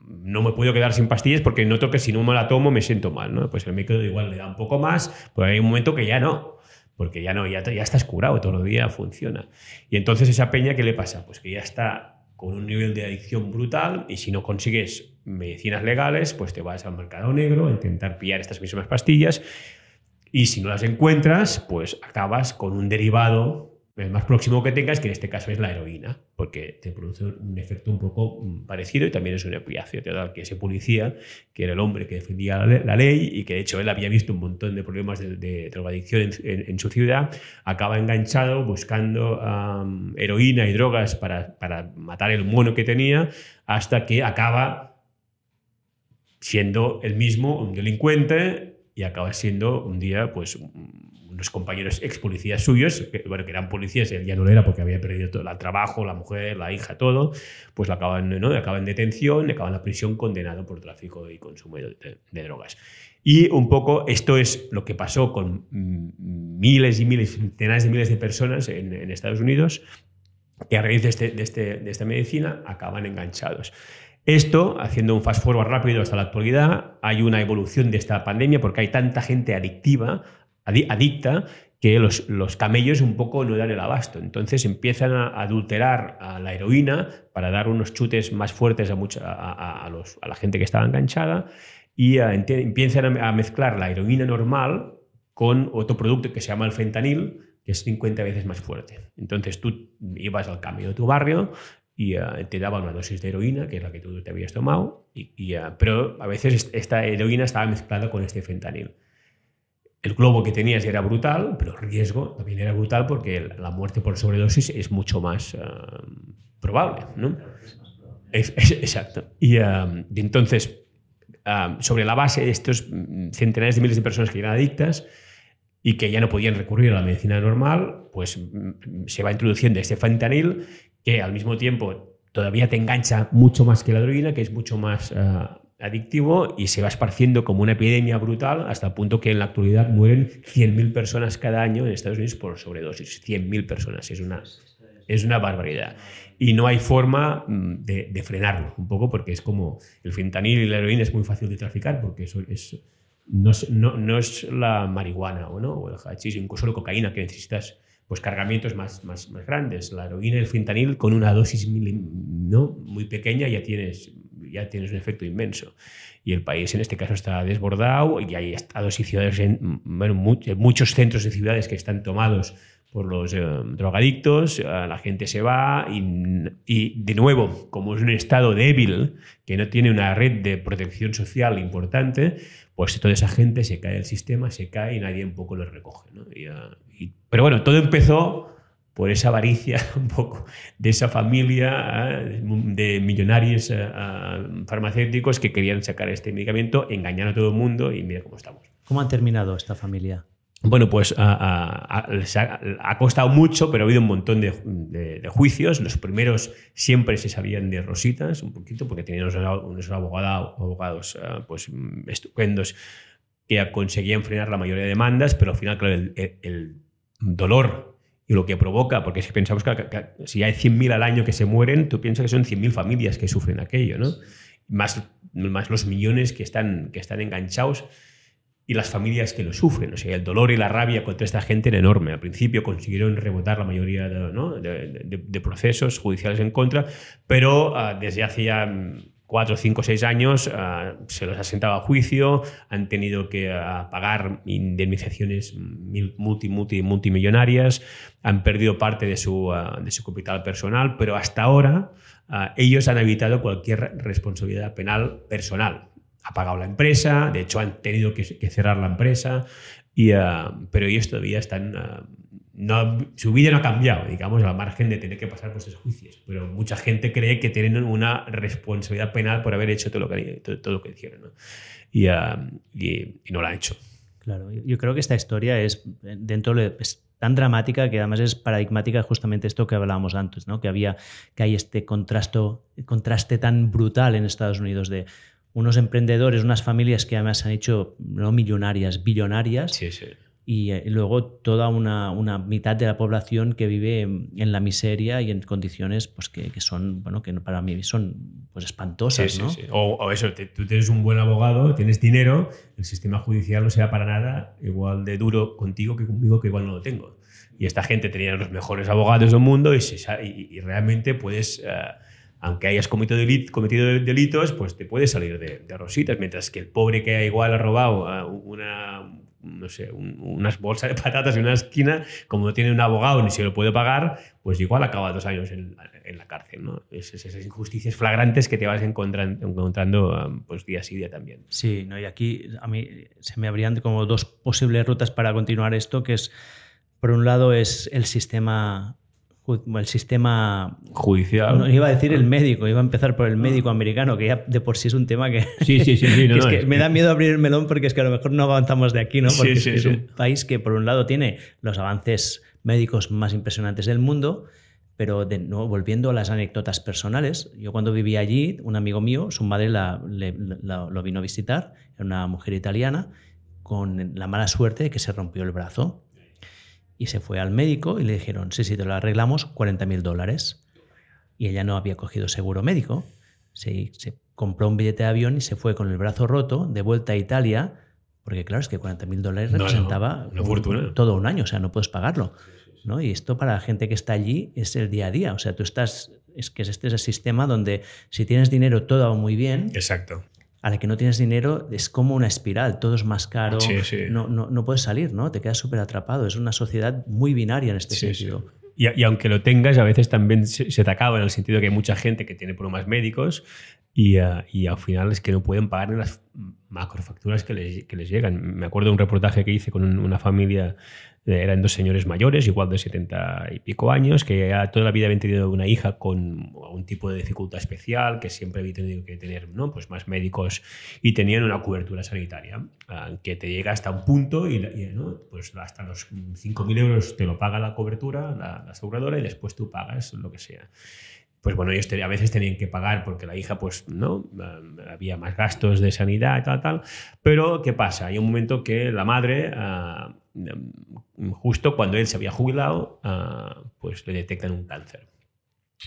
no me puedo quedar sin pastillas porque noto que si no me la tomo me siento mal, ¿no? Pues el médico igual le da un poco más, pero hay un momento que ya no, porque ya no, ya, ya estás curado, todo el día funciona. Y entonces esa peña, ¿qué le pasa? Pues que ya está con un nivel de adicción brutal y si no consigues medicinas legales, pues te vas al mercado negro a intentar pillar estas mismas pastillas y si no las encuentras, pues acabas con un derivado el más próximo que tengas, que en este caso es la heroína, porque te produce un efecto un poco mm, parecido y también es un opiáceo. Que ese policía, que era el hombre que defendía la ley y que de hecho él había visto un montón de problemas de, drogadicción en, su ciudad, acaba enganchado buscando heroína y drogas para, para matar el mono que tenía, hasta que acaba siendo el mismo un delincuente y acaba siendo un día pues unos compañeros ex policías suyos, que, bueno, que eran policías, él ya no lo era porque había perdido todo el trabajo, la mujer, la hija, todo, pues lo acaban, ¿no? acaba en detención, acaba en la prisión condenado por tráfico y consumo de, drogas. Y un poco esto es lo que pasó con miles y miles, centenares de miles de personas en, Estados Unidos que a raíz este, de, este, de esta medicina acaban enganchados. Esto, haciendo un fast forward rápido hasta la actualidad, hay una evolución de esta pandemia porque hay tanta gente adictiva adicta que los, los, camellos un poco no dan el abasto. Entonces empiezan a adulterar a la heroína para dar unos chutes más fuertes a, mucha, a, los, a la gente que estaba enganchada y empiezan a mezclar la heroína normal con otro producto que se llama el fentanil, que es 50 veces más fuerte. Entonces tú ibas al cambio de tu barrio y te daban una dosis de heroína, que es la que tú te habías tomado, y, pero a veces esta heroína estaba mezclada con este fentanil el globo que tenías era brutal, pero el riesgo también era brutal porque la muerte por sobredosis es mucho más eh, probable. ¿no? exacto. Y, eh, entonces, eh, sobre la base de estos centenares de miles de personas que eran adictas y que ya no podían recurrir a la medicina normal, pues mm, se va introduciendo este fentanil que al mismo tiempo todavía te engancha mucho más que la heroína, que es mucho más adictivo y se va esparciendo como una epidemia brutal hasta el punto que en la actualidad mueren 100.000 personas cada año en Estados Unidos por sobredosis. 100.000 personas, es una, es una barbaridad. Y no hay forma mm, de, frenarlo, un poco porque es como el fentanil y la heroína es muy fácil de traficar porque eso es, no, es, no, es la marihuana o, ¿no? o el hachís, incluso la cocaína que necesitas pues cargamientos más, más, más grandes. La heroína y el fentanil con una dosis ¿no? muy pequeña ya tienes ya tienes un efecto inmenso. Y el país en este caso está desbordado y hay estados y ciudades, en, muchos centros de ciudades que están tomados por los eh, drogadictos, eh, la gente se va y, y, de nuevo, como es un estado débil que no tiene una red de protección social importante, pues toda esa gente se cae del sistema, se cae y nadie un poco lo recoge. Y, pero bueno, todo empezó por esa avaricia *laughs* un poco de esa familia ¿eh? de millonarios eh, farmacéuticos que querían sacar este medicamento, engañar a todo el mundo y mira cómo estamos. ¿Cómo han terminado esta familia? Bueno, pues ha, costado mucho, pero ha habido un montón de, juicios. Los primeros siempre se sabían de rositas, un poquito, porque tenían unos, abogados, abogados pues, estupendos que conseguían frenar la mayoría de demandas, pero al final, claro, el, el dolor y lo que provoca, porque si pensamos que, si hay 100.000 al año que se mueren, tú piensas que son 100.000 familias que sufren aquello, ¿no? Más, más los millones que están, que están enganchados y las familias que lo sufren. O sea, el dolor y la rabia contra esta gente era enorme. Al principio consiguieron rebotar la mayoría de, procesos judiciales en contra, pero ah, desde hace ya cuatro, cinco, seis años ah, se los ha sentado a juicio, han tenido que ah, pagar indemnizaciones multi, multi, multimillonarias, han perdido parte de su, ah, de su capital personal, pero hasta ahora ellos han evitado cualquier responsabilidad penal personal. Ha pagado la empresa, de hecho han tenido que, cerrar la empresa, y, pero ellos todavía están no, su vida no ha cambiado, digamos, a la margen de tener que pasar por esos juicios. Pero mucha gente cree que tienen una responsabilidad penal por haber hecho todo lo que, todo, lo que hicieron. ¿no? Y, y, no lo han hecho. Claro, yo creo que esta historia es dentro de, es tan dramática que además es paradigmática justamente esto que hablábamos antes, ¿no? que había que hay este contraste, contraste tan brutal en Estados Unidos de unos emprendedores, unas familias que además se han hecho no millonarias, billonarias. Sí, sí y eh, luego toda una, una, mitad de la población que vive en la miseria y en condiciones pues, que, que son, bueno, que para mí son pues, espantosas. Sí, ¿no? sí, sí. O, o, eso, te, tú tienes un buen abogado, tienes dinero, el sistema judicial no sea para nada igual de duro contigo que conmigo, que igual no lo tengo. Y esta gente tenía los mejores abogados del mundo y, se, y, y realmente puedes... Uh, aunque hayas cometido delitos, pues te puedes salir de, de, rositas, mientras que el pobre que igual ha robado una, no sé, un, unas bolsas de patatas en una esquina, como no tiene un abogado ni se lo puede pagar, pues igual acaba dos años en, en la cárcel. ¿no? Es, es, esas injusticias flagrantes que te vas encontrando, encontrando pues, día sí día también. Sí, ¿no? y aquí a mí se me abrían como dos posibles rutas para continuar esto, que es, por un lado, es el sistema el sistema judicial. No, iba a decir el médico, iba a empezar por el médico americano, que ya de por sí es un tema que, sí, sí, sí, sí *laughs* no, que, es no, que es me da miedo abrir el melón porque es que a lo mejor no avanzamos de aquí, ¿no? Porque sí, es, sí, es un país que por un lado tiene los avances médicos más impresionantes del mundo, pero de nuevo, volviendo a las anécdotas personales, yo cuando vivía allí, un amigo mío, su madre la, le, la, lo vino a visitar, era una mujer italiana, con la mala suerte de que se rompió el brazo y se fue al médico y le dijeron, sí, sí, te lo arreglamos, 40 mil dólares. Y ella no había cogido seguro médico. Se, se, compró un billete de avión y se fue con el brazo roto de vuelta a Italia, porque claro, es que 40 mil dólares representaba no. Un, todo un año, o sea, no puedes pagarlo. ¿no? Y esto para la gente que está allí es el día a día. O sea, tú estás, es que este es el sistema donde si tienes dinero todo va muy bien. Exacto a la que no tienes dinero es como una espiral, todo es más caro, sí, sí. No, no, no, puedes salir, ¿no? Te quedas súper atrapado. Es una sociedad muy binaria en este sí, sentido. Y, y, aunque lo tengas, a veces también se, se, te acaba en el sentido que hay mucha gente que tiene problemas médicos y, uh, y al final es que no pueden pagar las macrofacturas que les, que les llegan. Me acuerdo de un reportaje que hice con un, una familia eran dos señores mayores, igual de 70 y pico años, que ya toda la vida habían tenido una hija con un tipo de dificultad especial, que siempre había tenido que tener ¿no? pues más médicos y tenían una cobertura sanitaria uh, que te llega hasta un punto y, y ¿no? pues hasta los 5.000 euros te lo paga la cobertura, la, la aseguradora, y después tú pagas lo que sea pues bueno, ellos a veces tenían que pagar porque la hija, pues, ¿no? Había más gastos de sanidad y tal, tal. Pero, ¿qué pasa? Hay un momento que la madre, uh, justo cuando él se había jubilado, uh, pues le detectan un cáncer.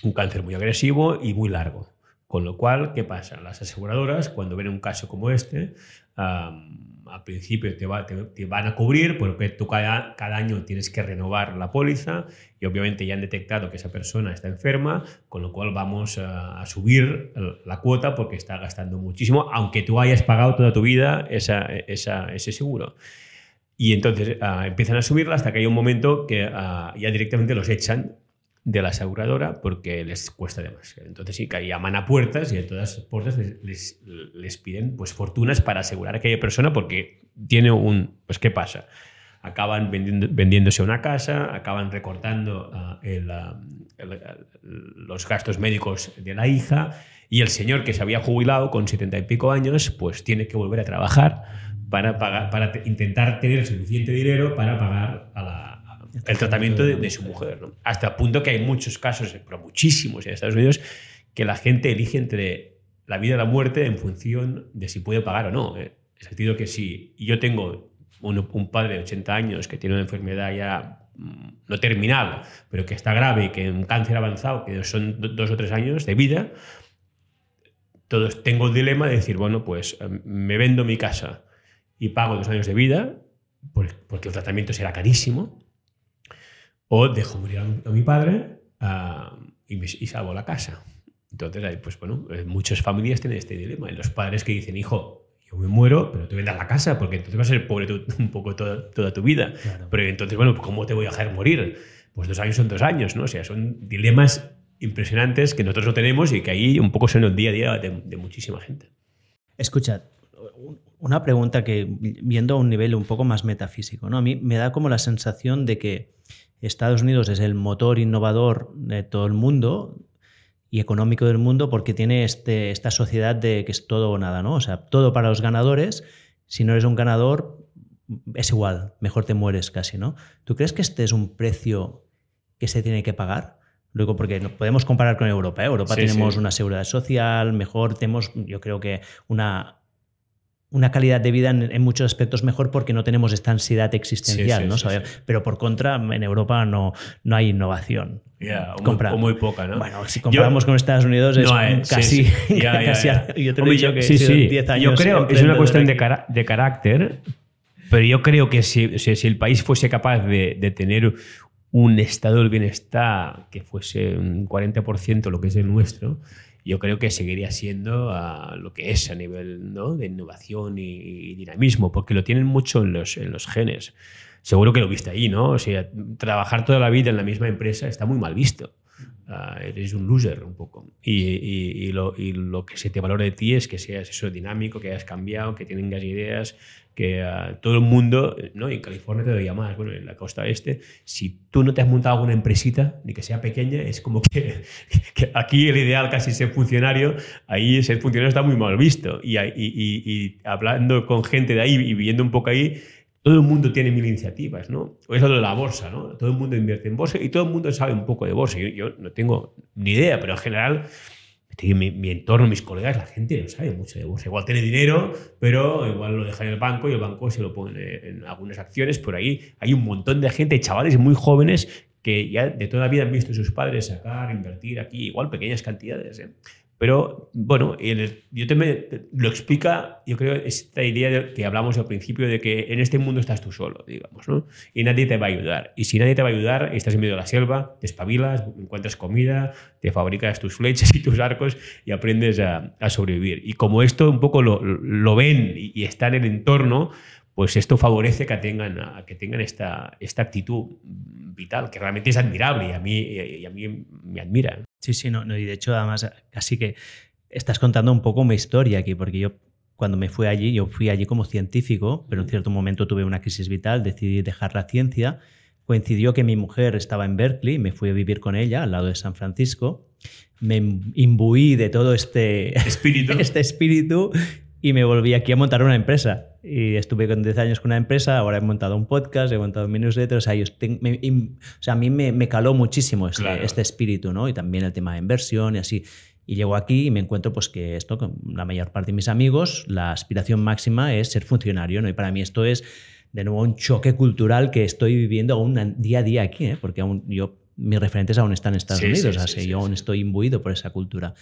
Un cáncer muy agresivo y muy largo. Con lo cual, ¿qué pasa? Las aseguradoras, cuando ven un caso como este, um, al principio te, va, te, te, van a cubrir porque tú cada, año tienes que renovar la póliza y obviamente ya han detectado que esa persona está enferma, con lo cual vamos a, subir la cuota porque está gastando muchísimo, aunque tú hayas pagado toda tu vida esa, ese seguro. Y entonces uh, empiezan a subirla hasta que hay un momento que uh, ya directamente los echan de la aseguradora porque les cuesta demasiado. Entonces sí que llaman a puertas y a todas las puertas les, les, les, piden pues fortunas para asegurar a aquella persona porque tiene un... Pues ¿qué pasa? Acaban vendiendo, vendiéndose una casa, acaban recortando uh, el, el, los gastos médicos de la hija y el señor que se había jubilado con setenta y pico años pues tiene que volver a trabajar para, pagar, para intentar tener suficiente dinero para pagar a la, el tratamiento de, su mujer. Hasta el punto que hay muchos casos, pero muchísimos en Estados Unidos, que la gente elige entre la vida y la muerte en función de si puede pagar o no. ¿eh? En el sentido que si yo tengo un, padre de 80 años que tiene una enfermedad ya mm, no terminal, pero que está grave que un cáncer avanzado, que son dos o tres años de vida, todos tengo el dilema de decir, bueno, pues me vendo mi casa y pago dos años de vida, porque el tratamiento será carísimo, o dejo morir a mi padre uh, y, me, y, salvo la casa. Entonces, pues bueno, eh, muchas familias tienen este dilema. Y los padres que dicen, hijo, yo me muero, pero tú vendas la casa, porque entonces vas a ser pobre tu, *laughs* un poco toda, toda tu vida. Claro. Pero entonces, bueno, ¿cómo te voy a dejar morir? Pues dos años son dos años, ¿no? O sea, son dilemas impresionantes que nosotros no tenemos y que ahí un poco son el día a día de, de muchísima gente. Escucha, una pregunta que, viendo a un nivel un poco más metafísico, ¿no? A mí me da como la sensación de que Estados Unidos es el motor innovador de todo el mundo y económico del mundo porque tiene este, esta sociedad de que es todo o nada, ¿no? O sea, todo para los ganadores. Si no eres un ganador, es igual, mejor te mueres casi, ¿no? ¿Tú crees que este es un precio que se tiene que pagar? Luego, porque no podemos comparar con Europa. ¿eh? Europa sí, tenemos sí. una seguridad social, mejor, tenemos, yo creo que una una calidad de vida en, muchos aspectos mejor porque no tenemos esta ansiedad existencial, ¿no? Pero por contra, en Europa no, no hay innovación. o, muy, poca, ¿no? Bueno, si comparamos con Estados Unidos es casi, yo te he dicho que 10 años. Yo creo que es una cuestión de, de, carácter, pero yo creo que si, si, el país fuese capaz de, de tener un estado del bienestar que fuese un 40% lo que es el nuestro, yo creo que seguiría siendo ah, lo que es a nivel de innovación y, dinamismo, porque lo tienen mucho en los, en los genes. Seguro que lo viste ahí, ¿no? O sea, trabajar toda la vida en la misma empresa está muy mal visto. Uh, eres un loser un poco. Y, y, lo, y, lo, que se te valora de ti es que seas eso dinámico, que hayas cambiado, que tengas ideas, que uh, todo el mundo, ¿no? en California te doy más, bueno, en la costa este, si tú no te has montado alguna empresita, ni que sea pequeña, es como que, *laughs* aquí el ideal casi ser funcionario, ahí ser funcionario está muy mal visto. Y, y hablando con gente de ahí y viviendo un poco ahí, todo el mundo tiene mil iniciativas, ¿no? O es lo de la bolsa, ¿no? Todo el mundo invierte en bolsa y todo el mundo sabe un poco de bolsa. Yo, no tengo ni idea, pero en general, mi, mi, entorno, mis colegas, la gente no sabe mucho de bolsa. Igual tiene dinero, pero igual lo deja en el banco y el banco se lo pone en algunas acciones. Por ahí hay un montón de gente, chavales muy jóvenes, que ya de toda la vida han visto a sus padres sacar, invertir aquí, igual pequeñas cantidades. ¿eh? Pero bueno, yo te lo explica, yo creo, esta idea de, que hablamos al principio de que en este mundo estás tú solo, digamos, ¿no? Y nadie te va a ayudar. Y si nadie te va a ayudar, estás en medio de la selva, te espabilas, encuentras comida, te fabricas tus flechas y tus arcos y aprendes a, sobrevivir. Y como esto un poco lo, lo ven y, y está en el entorno, pues esto favorece que tengan, que tengan esta, esta actitud vital, que realmente es admirable y a mí, y a mí me admira. Sí, sí, no, y de hecho además casi que estás contando un poco mi historia aquí, porque yo cuando me fui allí, yo fui allí como científico, pero en cierto momento tuve una crisis vital, decidí dejar la ciencia, coincidió que mi mujer estaba en Berkeley, me fui a vivir con ella al lado de San Francisco, me imbuí de todo este espíritu, *laughs* este espíritu y me volví aquí a montar una empresa. Y estuve con 10 años con una empresa, ahora he montado un podcast, he montado un newsletter, o sea, a mí me, caló muchísimo este, este, espíritu, ¿no? Y también el tema de inversión y así. Y llego aquí y me encuentro pues que esto, con la mayor parte de mis amigos, la aspiración máxima es ser funcionario, ¿no? Y para mí esto es, de nuevo, un choque cultural que estoy viviendo aún día a día aquí, ¿eh? Porque aún yo, mis referentes aún están en Estados Unidos, o sea, yo aún estoy imbuido por esa cultura.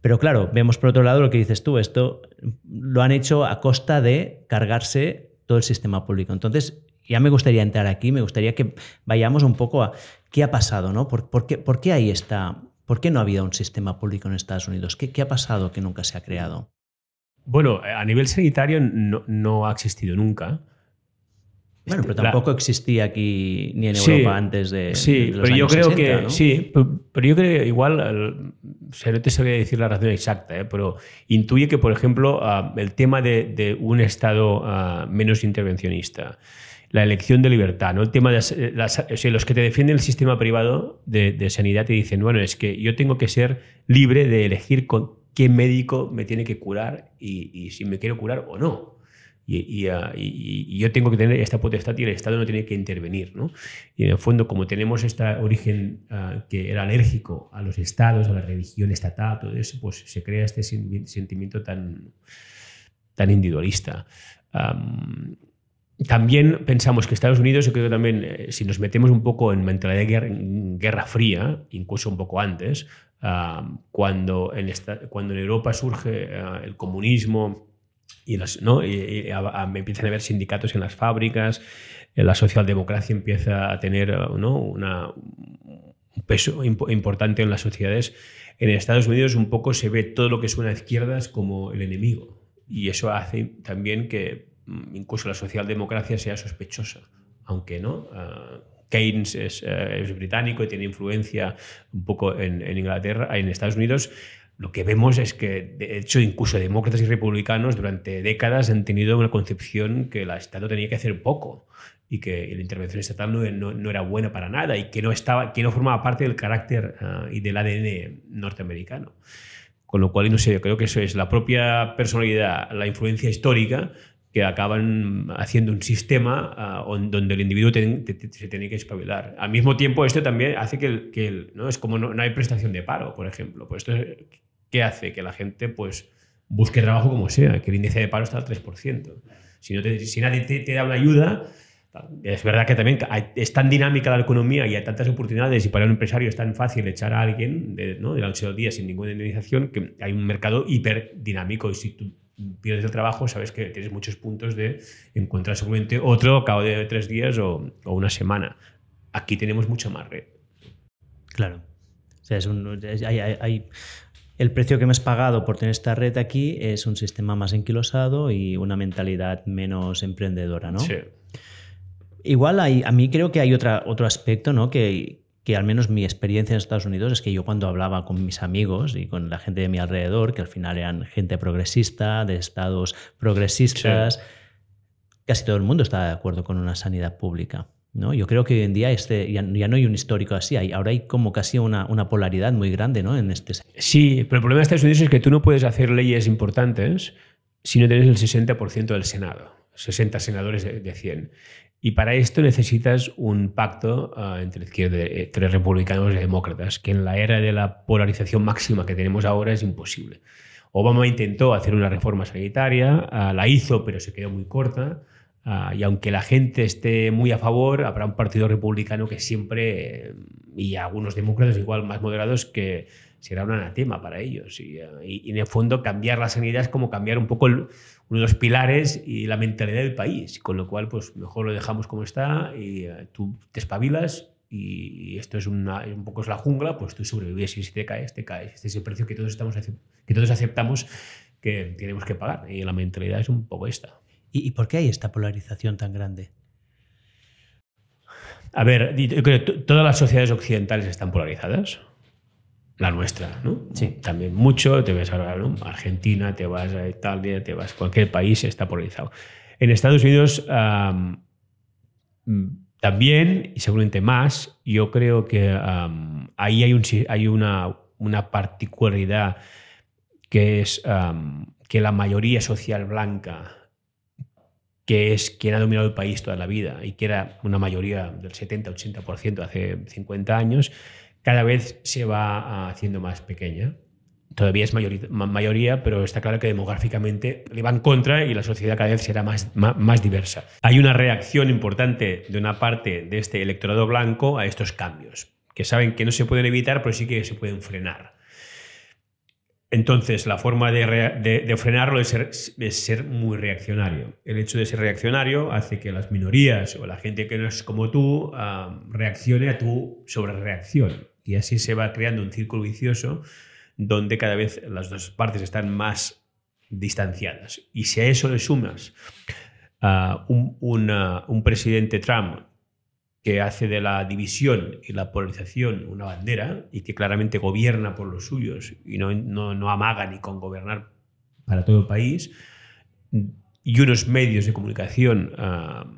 Pero claro, vemos por otro lado lo que dices tú, esto lo han hecho a costa de cargarse todo el sistema público. Entonces, ya me gustaría entrar aquí, me gustaría que vayamos un poco a qué ha pasado, ¿no? ¿Por, qué, por qué, ahí está? ¿Por qué no ha habido un sistema público en Estados Unidos? ¿Qué, qué ha pasado que nunca se ha creado? Bueno, a nivel sanitario no, no ha existido nunca. Bueno, pero tampoco existía aquí ni en Europa antes de. Sí, pero yo creo que. Sí, pero, yo creo que igual. O sea, no te sabría decir la razón exacta, ¿eh? pero intuye que, por ejemplo, ah, el tema de, un Estado ah, menos intervencionista, la elección de libertad, ¿no? El tema de los que te defienden el sistema privado de, sanidad te dicen, bueno, es que yo tengo que ser libre de elegir con qué médico me tiene que curar y si me quiero curar o no. Ah, y, yo tengo que tener esta potestad y el Estado no tiene que intervenir. ¿no? Y en el fondo, como tenemos este origen ah, que era alérgico a los estados, a la religión estatal, todo eso, pues se crea este sentimiento tan, tan individualista. también pensamos que Estados Unidos, yo creo que también, eh, si nos metemos un poco en mentalidad de guerra, guerra fría, incluso un poco antes, cuando, en cuando en Europa surge ah, el comunismo, y, ¿no? y, empiezan a haber sindicatos en las fábricas, eh, la socialdemocracia empieza a tener ¿no? Una, un peso importante en las sociedades. En Estados Unidos un poco se ve todo lo que suena a izquierdas como el enemigo y eso hace también que mm, incluso la socialdemocracia sea sospechosa, aunque no. Ah, Keynes es, eh, es, británico y tiene influencia un poco en, en Inglaterra, en Estados Unidos lo que vemos es que, de hecho, incluso demócratas y republicanos durante décadas han tenido una concepción que el Estado tenía que hacer poco y que la intervención estatal no, no, era buena para nada y que no, estaba, que no formaba parte del carácter ah, y del ADN norteamericano. Con lo cual, no sé, yo creo que eso es la propia personalidad, la influencia histórica que acaban haciendo un sistema ah, donde el individuo se tiene que espabilar. Al mismo tiempo, esto también hace que, el, que ¿no? es como no, hay prestación de paro, por ejemplo. Pues esto ¿Qué hace? Que la gente pues busque trabajo como sea, que el índice de paro está al 3%. Si, no si nadie te, da una ayuda, es verdad que también es tan dinámica la economía y hay tantas oportunidades y para un empresario es tan fácil echar a alguien de, ¿no? de la noche al día sin ninguna indemnización que hay un mercado hiper dinámico y si tú pierdes el trabajo sabes que tienes muchos puntos de encontrar seguramente otro a cabo de tres días o, o una semana. Aquí tenemos mucha más red. Claro. O sea, es un, hay, hay, el precio que me has pagado por tener esta red aquí es un sistema más enquilosado y una mentalidad menos emprendedora, ¿no? Sí. Igual hay, a mí creo que hay otra, otro aspecto, ¿no? Que, que al menos mi experiencia en Estados Unidos es que yo cuando hablaba con mis amigos y con la gente de mi alrededor, que al final eran gente progresista, de estados progresistas, casi todo el mundo estaba de acuerdo con una sanidad pública. ¿No? Yo creo que hoy en día este, ya, no hay un histórico así, hay, ahora hay como casi una, una polaridad muy grande ¿no? en este Sí, pero el problema de Estados Unidos es que tú no puedes hacer leyes importantes si no tienes el 60% del Senado, 60 senadores de, 100. Y para esto necesitas un pacto uh, entre, entre republicanos y demócratas, que en la era de la polarización máxima que tenemos ahora es imposible. Obama intentó hacer una reforma sanitaria, uh, la hizo, pero se quedó muy corta. Ah, y aunque la gente esté muy a favor, habrá un partido republicano que siempre, y algunos demócratas igual más moderados, que será un anatema para ellos. Y, ah, en el fondo cambiar la sanidad es como cambiar un poco uno de los pilares y la mentalidad del país. Con lo cual, pues mejor lo dejamos como está y ah, tú te espabilas y esto es una, un poco es la jungla, pues tú sobrevives y si te caes, te caes. Este es el precio que todos, estamos, que todos aceptamos que tenemos que pagar y la mentalidad es un poco esta. ¿Y, por qué hay esta polarización tan grande? A ver, yo creo que todas las sociedades occidentales están polarizadas. La nuestra, ¿no? Sí. También mucho, te ves ahora, ¿no? Argentina, te vas a Italia, te vas a cualquier país, está polarizado. En Estados Unidos también, y seguramente más, yo creo que ahí hay, un, hay una, una, particularidad que es que la mayoría social blanca que es quien ha dominado el país toda la vida y que era una mayoría del 70-80% hace 50 años, cada vez se va haciendo más pequeña. Todavía es mayoría, pero está claro que demográficamente le va en contra y la sociedad cada vez será más, más, diversa. Hay una reacción importante de una parte de este electorado blanco a estos cambios, que saben que no se pueden evitar, pero sí que se pueden frenar. Entonces, la forma de, frenarlo es ser, muy reaccionario. El hecho de ser reaccionario hace que las minorías o la gente que no es como tú reaccione a tu sobrereacción. Y así se va creando un círculo vicioso donde cada vez las dos partes están más distanciadas. Y si a eso le sumas a un, un presidente Trump que hace de la división y la polarización una bandera y que claramente gobierna por los suyos y no, no, amaga ni con gobernar para todo el país, y unos medios de comunicación ah,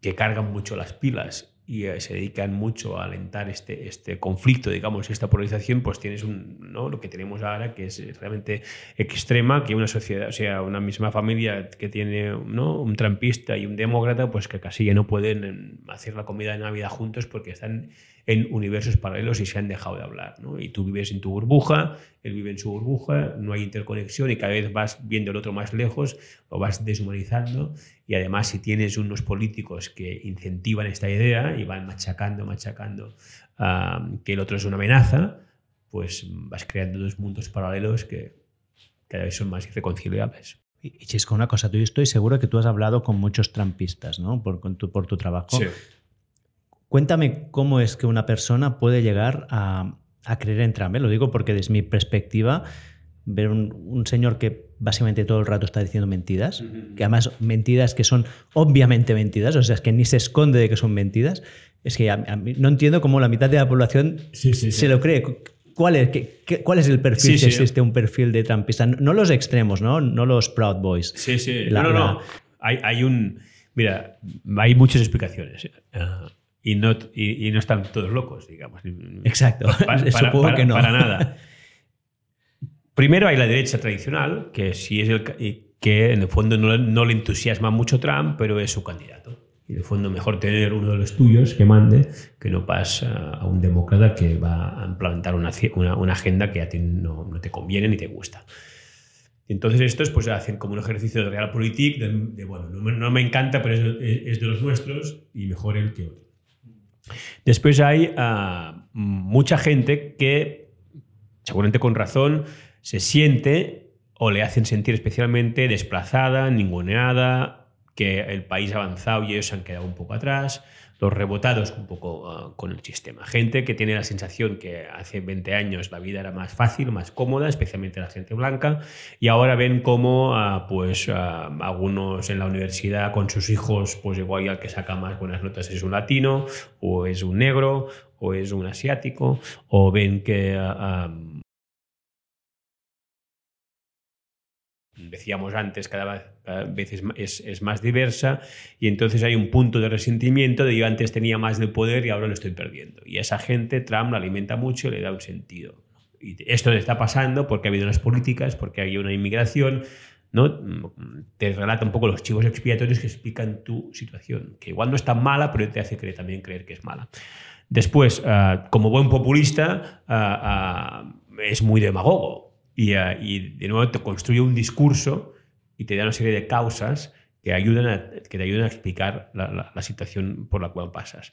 que cargan mucho las pilas y eh, se dedican mucho a alentar este, este conflicto, digamos, esta polarización, pues tienes un, ¿no? lo que tenemos ahora, que es realmente extrema, que una sociedad, o sea, una misma familia que tiene ¿no? un trampista y un demócrata, pues que casi ya no pueden hacer la comida de Navidad juntos porque están en universos paralelos y se han dejado de hablar. ¿no? Y tú vives en tu burbuja, él vive en su burbuja, no hay interconexión y cada vez vas viendo el otro más lejos, lo vas deshumanizando y además si tienes unos políticos que incentivan esta idea y van machacando, machacando que el otro es una amenaza, pues vas creando dos mundos paralelos que cada vez son más irreconciliables. Y Chisco, una cosa, tú estoy seguro que tú has hablado con muchos trampistas, ¿no? Por, tu, por tu trabajo. Sí. Cuéntame cómo es que una persona puede llegar a, creer en Trump. ¿eh? Lo digo porque desde mi perspectiva, ver un, señor que básicamente todo el rato está diciendo mentiras, que además mentiras que son obviamente mentiras, o sea, es que ni se esconde de que son mentiras, es que no entiendo cómo la mitad de la población se lo cree. ¿Cuál es, ¿Cuál es el perfil si existe un perfil de trumpista? No los extremos, ¿no? No los Proud Boys. Sí, sí. no, no, no. Hay, hay, un... Mira, hay muchas explicaciones. Uh, y no, y, no están todos locos, digamos. Exacto, *laughs* supongo que no. Para nada. Primero hay la derecha tradicional, que sí es el que en el fondo no, le entusiasma mucho Trump, pero es su candidato. Y en el fondo mejor tener uno de los tuyos que mande que no pasa a un demócrata que va a implementar una, una, agenda que a ti no, no, te conviene ni te gusta. Entonces estos pues hacen como un ejercicio de realpolitik, de, de bueno, no me, no me, encanta, pero es, es, de los nuestros y mejor él que otro. Después hay uh, mucha gente que, seguramente con razón, se siente o le hacen sentir especialmente desplazada, ninguneada, que el país ha avanzado y ellos se han quedado un poco atrás, rebotados un poco uh, con el sistema. Gente que tiene la sensación que hace 20 años la vida era más fácil, más cómoda, especialmente la gente blanca, y ahora ven cómo uh, pues, uh, algunos en la universidad con sus hijos, pues igual el que saca más buenas notas es un latino, o es un negro, o es un asiático, o ven que decíamos antes, cada vez es, más diversa y entonces hay un punto de resentimiento de yo antes tenía más de poder y ahora lo estoy perdiendo. Y esa gente Trump la alimenta mucho y le da un sentido. Y esto le está pasando porque ha habido unas políticas, porque hay una inmigración, ¿no? Te relata un poco los chivos expiatorios que explican tu situación, que igual no es tan mala, pero te hace creer, también creer que es mala. Después, uh, como buen populista, uh, uh, es muy demagogo y, uh, y, de nuevo te construye un discurso y te da una serie de causas que, ayudan a, que te ayudan a explicar la, la, la, situación por la cual pasas.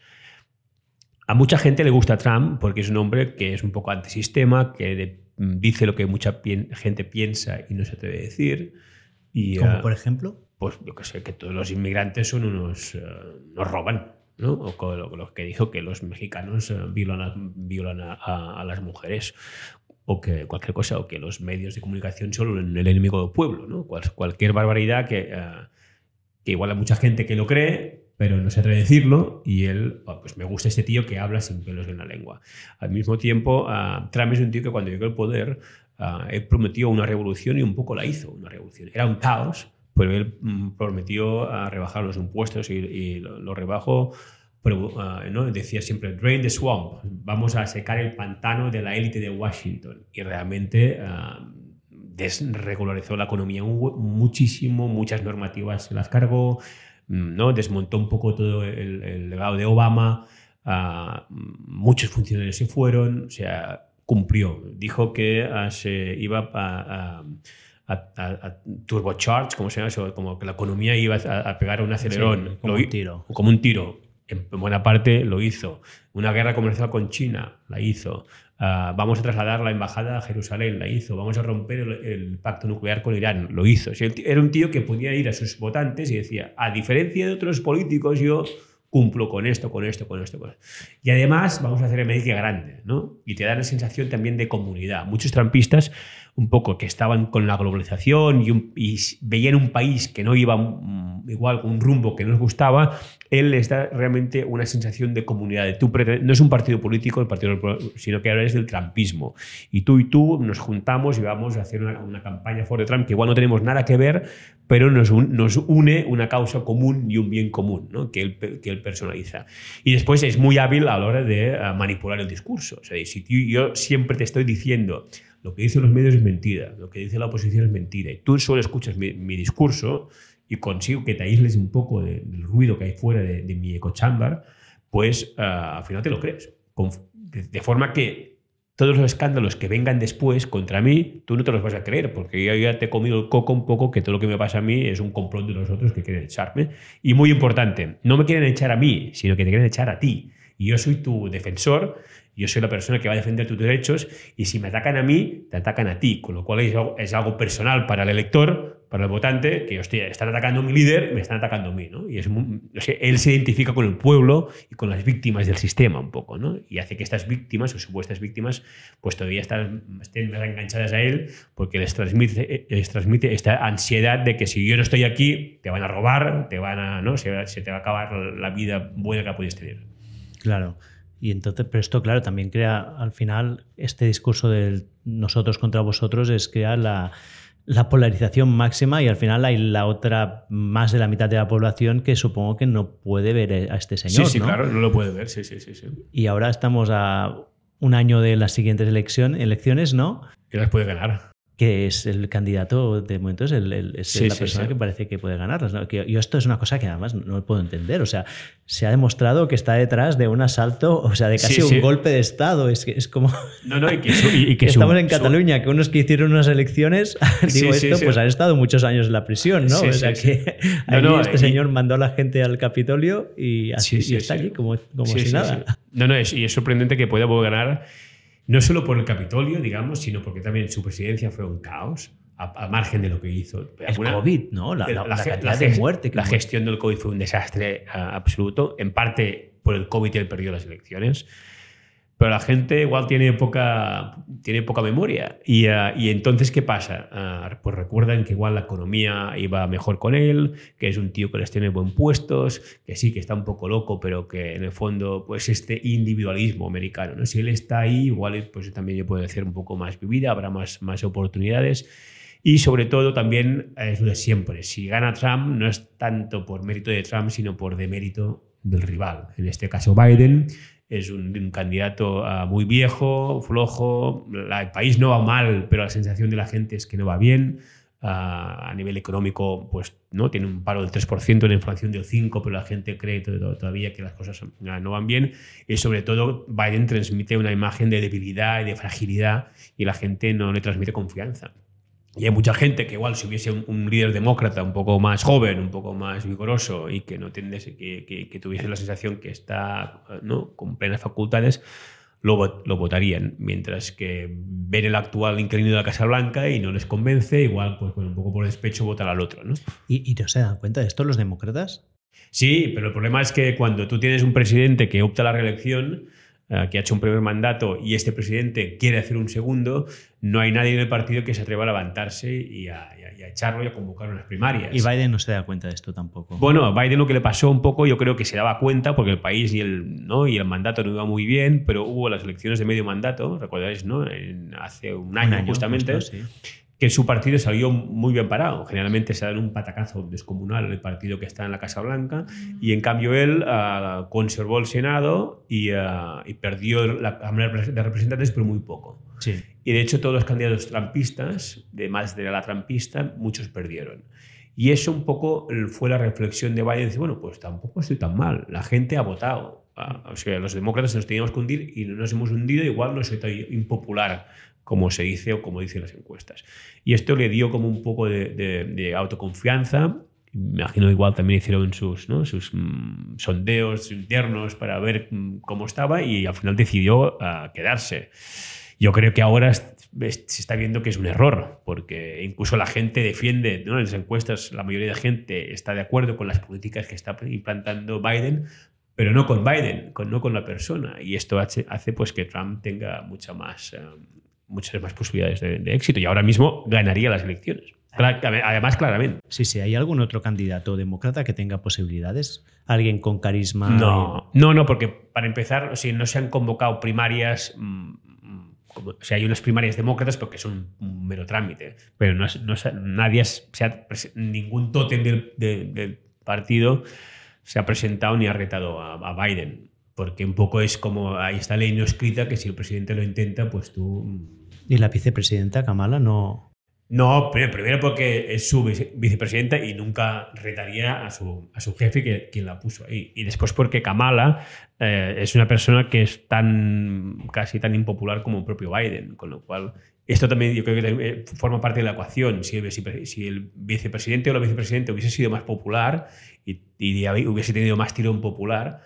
A mucha gente le gusta Trump porque es un hombre que es un poco antisistema, que de, dice lo que mucha pi gente piensa y no se atreve a decir. Y, ¿Como uh, por ejemplo? Pues yo que sé, que todos los inmigrantes son unos... Uh, nos roban. ¿no? O con lo, lo, que dijo que los mexicanos uh, violan, a, violan a, a, a, las mujeres o que cualquier cosa, o que los medios de comunicación son el enemigo del pueblo, ¿no? Cual, cualquier barbaridad que, uh, que igual hay mucha gente que lo cree, pero no se atreve a decirlo, y él, oh, pues me gusta este tío que habla sin pelos en la lengua. Al mismo tiempo, uh, Trump es un tío que cuando llegó al poder, uh, él prometió una revolución y un poco la hizo, una revolución. Era un caos, pero él mm, prometió rebajar los impuestos y, y lo, lo rebajó pero, uh, ¿no? decía siempre, drain the swamp, vamos a secar el pantano de la élite de Washington. Y realmente uh, desregularizó la economía muchísimo, muchas normativas se las cargó, mm, ¿no? desmontó un poco todo el, el legado de Obama, uh, muchos funcionarios se fueron, o sea, cumplió. Dijo que se iba a, a, a, a, turbocharge, como se llama eso, como que la economía iba a, pegar un acelerón. Sí, como Lo, un tiro. Como un tiro en buena parte lo hizo. Una guerra comercial con China la hizo. Uh, vamos a trasladar la embajada a Jerusalén, la hizo. Vamos a romper el, pacto nuclear con Irán, lo hizo. Era un tío que podía ir a sus votantes y decía, a diferencia de otros políticos, yo cumplo con esto, con esto, con esto, con esto. Y además vamos a hacer América grande, ¿no? Y te da la sensación también de comunidad. Muchos trampistas un poco que estaban con la globalización y, veían un país que no iba um, igual un rumbo que no les gustaba, él les da realmente una sensación de comunidad. De no es un partido político, el partido, sino que ahora es del trampismo. Y tú y tú nos juntamos y vamos a hacer una, campaña for the Trump que igual no tenemos nada que ver, pero nos, un, nos une una causa común y un bien común ¿no? que, él, que él personaliza. Y después es muy hábil a la hora de uh, manipular el discurso. O sea, si yo siempre te estoy diciendo lo que dicen los medios es mentira, lo que dice la oposición es mentira. Y tú solo escuchas mi, discurso y consigo que te aísles un poco de, del ruido que hay fuera de, de mi eco chamber, pues uh, al final te lo crees. De, forma que todos los escándalos que vengan después contra mí, tú no te los vas a creer, porque yo ya te he comido el coco un poco, que todo lo que me pasa a mí es un complot de los otros que quieren echarme. Y muy importante, no me quieren echar a mí, sino que te quieren echar a ti. Y yo soy tu defensor yo soy la persona que va a defender tus derechos y si me atacan a mí, te atacan a ti, con lo cual es algo, es algo personal para el elector, para el votante, que hostia, están atacando a mi líder, me están atacando a mí, ¿no? Y es muy, o sea, él se identifica con el pueblo y con las víctimas del sistema un poco, ¿no? Y hace que estas víctimas o supuestas víctimas pues todavía están, estén más enganchadas a él porque les transmite, les transmite esta ansiedad de que si yo no estoy aquí, te van a robar, te van a, ¿no? Se, se te va a acabar la vida buena que puedes tener. Claro. Y entonces, pero esto, claro, también crea, al final, este discurso del nosotros contra vosotros es crear la, la polarización máxima y al final hay la otra, más de la mitad de la población que supongo que no puede ver a este señor. Sí, sí, ¿no? claro, no lo puede ver, sí, sí, sí, sí. Y ahora estamos a un año de las siguientes elección, elecciones, ¿no? Que las puede ganar. Que es el candidato, de momento es, el, es la persona que parece que puede ganar. yo esto es una cosa que además no, puedo entender. O sea, se ha demostrado que está detrás de un asalto, o sea, de casi un golpe de Estado. Es, es como... No, no, y que, estamos en Cataluña, que unos que hicieron unas elecciones, *laughs* digo esto, pues han estado muchos años en la prisión, ¿no? o sea, que este señor mandó a la gente al Capitolio y, así, está aquí como, como si nada. No, no, y es sorprendente que pueda ganar no solo por el Capitolio, digamos, sino porque también su presidencia fue un caos, a, margen de lo que hizo. El COVID, ¿no? La, la, de muerte. la gestión del COVID fue un desastre absoluto, en parte por el COVID y él perdió las elecciones pero la gente igual tiene poca, tiene poca memoria. Y, ah, y entonces, ¿qué pasa? Uh, pues recuerdan que igual la economía iba mejor con él, que es un tío que les tiene buen puestos, que sí, que está un poco loco, pero que en el fondo, pues este individualismo americano, ¿no? Si él está ahí, igual pues también yo puedo hacer un poco más vivida, habrá más, más oportunidades. Y sobre todo también es lo de siempre, si gana Trump no es tanto por mérito de Trump, sino por demérito del rival. En este caso Biden, es un, candidato ah, muy viejo, flojo, el país no va mal, pero la sensación de la gente es que no va bien. Ah, a nivel económico, pues no tiene un paro del 3%, una inflación del 5%, pero la gente cree todavía que las cosas no van bien. Y sobre todo, Biden transmite una imagen de debilidad y de fragilidad y la gente no le transmite confianza. Y hay mucha gente que igual si hubiese un, líder demócrata un poco más joven, un poco más vigoroso y que no que, que, tuviese la sensación que está ¿no? con plenas facultades, lo, lo, votarían. Mientras que ven el actual inquilino de la Casa Blanca y no les convence, igual pues, un poco por despecho votar al otro. ¿no? ¿Y, ¿Y no se dan cuenta de esto los demócratas? Sí, pero el problema es que cuando tú tienes un presidente que opta a la reelección, eh, que ha hecho un primer mandato y este presidente quiere hacer un segundo, no hay nadie en el partido que se atreva a levantarse y a, echarlo y a convocar unas primarias. Y Biden no se da cuenta de esto tampoco. Bueno, Biden lo que le pasó un poco, yo creo que se daba cuenta porque el país y el, ¿no? y el mandato no iba muy bien, pero hubo las elecciones de medio mandato, recordáis, ¿no? hace un año, justamente que su partido salió muy bien parado. Generalmente se da un patacazo descomunal el partido que está en la Casa Blanca y en cambio él ah, conservó el Senado y, ah, y, perdió la Cámara de Representantes, pero muy poco. Sí. Y de hecho todos los candidatos trampistas, de más de la trampista, muchos perdieron. Y eso un poco fue la reflexión de Biden. Dice, bueno, pues tampoco estoy tan mal. La gente ha votado. Ah, o sea, los demócratas nos teníamos que hundir y no nos hemos hundido. Igual no soy tan impopular como se dice o como dicen las encuestas. Y esto le dio como un poco de, autoconfianza. Me imagino igual también hicieron sus, sus mm, sondeos internos para ver mm, cómo estaba y al final decidió ah, quedarse. Yo creo que ahora se está viendo que es un error, porque incluso la gente defiende, ¿no? en las encuestas la mayoría de gente está de acuerdo con las políticas que está implantando Biden, pero no con Biden, con, no con la persona. Y esto hace, hace pues que Trump tenga mucha más, eh, muchas más posibilidades de, éxito y ahora mismo ganaría las elecciones. Además, claramente. Sí, sí. ¿Hay algún otro candidato demócrata que tenga posibilidades? ¿Alguien con carisma? No, no, no, porque para empezar, si no se han convocado primarias. Mm, o sea, hay unas primarias demócratas porque son un mero trámite, pero no, no nadie, ningún tótem del, partido se ha presentado ni ha retado a, a Biden porque un poco es como hay esta ley no escrita que si el presidente lo intenta, pues tú mm, ¿Y la vicepresidenta Kamala no...? No, primero porque es su vicepresidenta y nunca retaría a su, a su jefe que, quien la puso ahí. Y después porque Kamala eh, es una persona que es tan casi tan impopular como el propio Biden, con lo cual esto también yo creo que eh, forma parte de la ecuación. Si el, si el vicepresidente o la vicepresidenta hubiese sido más popular y, y hubiese tenido más tirón popular,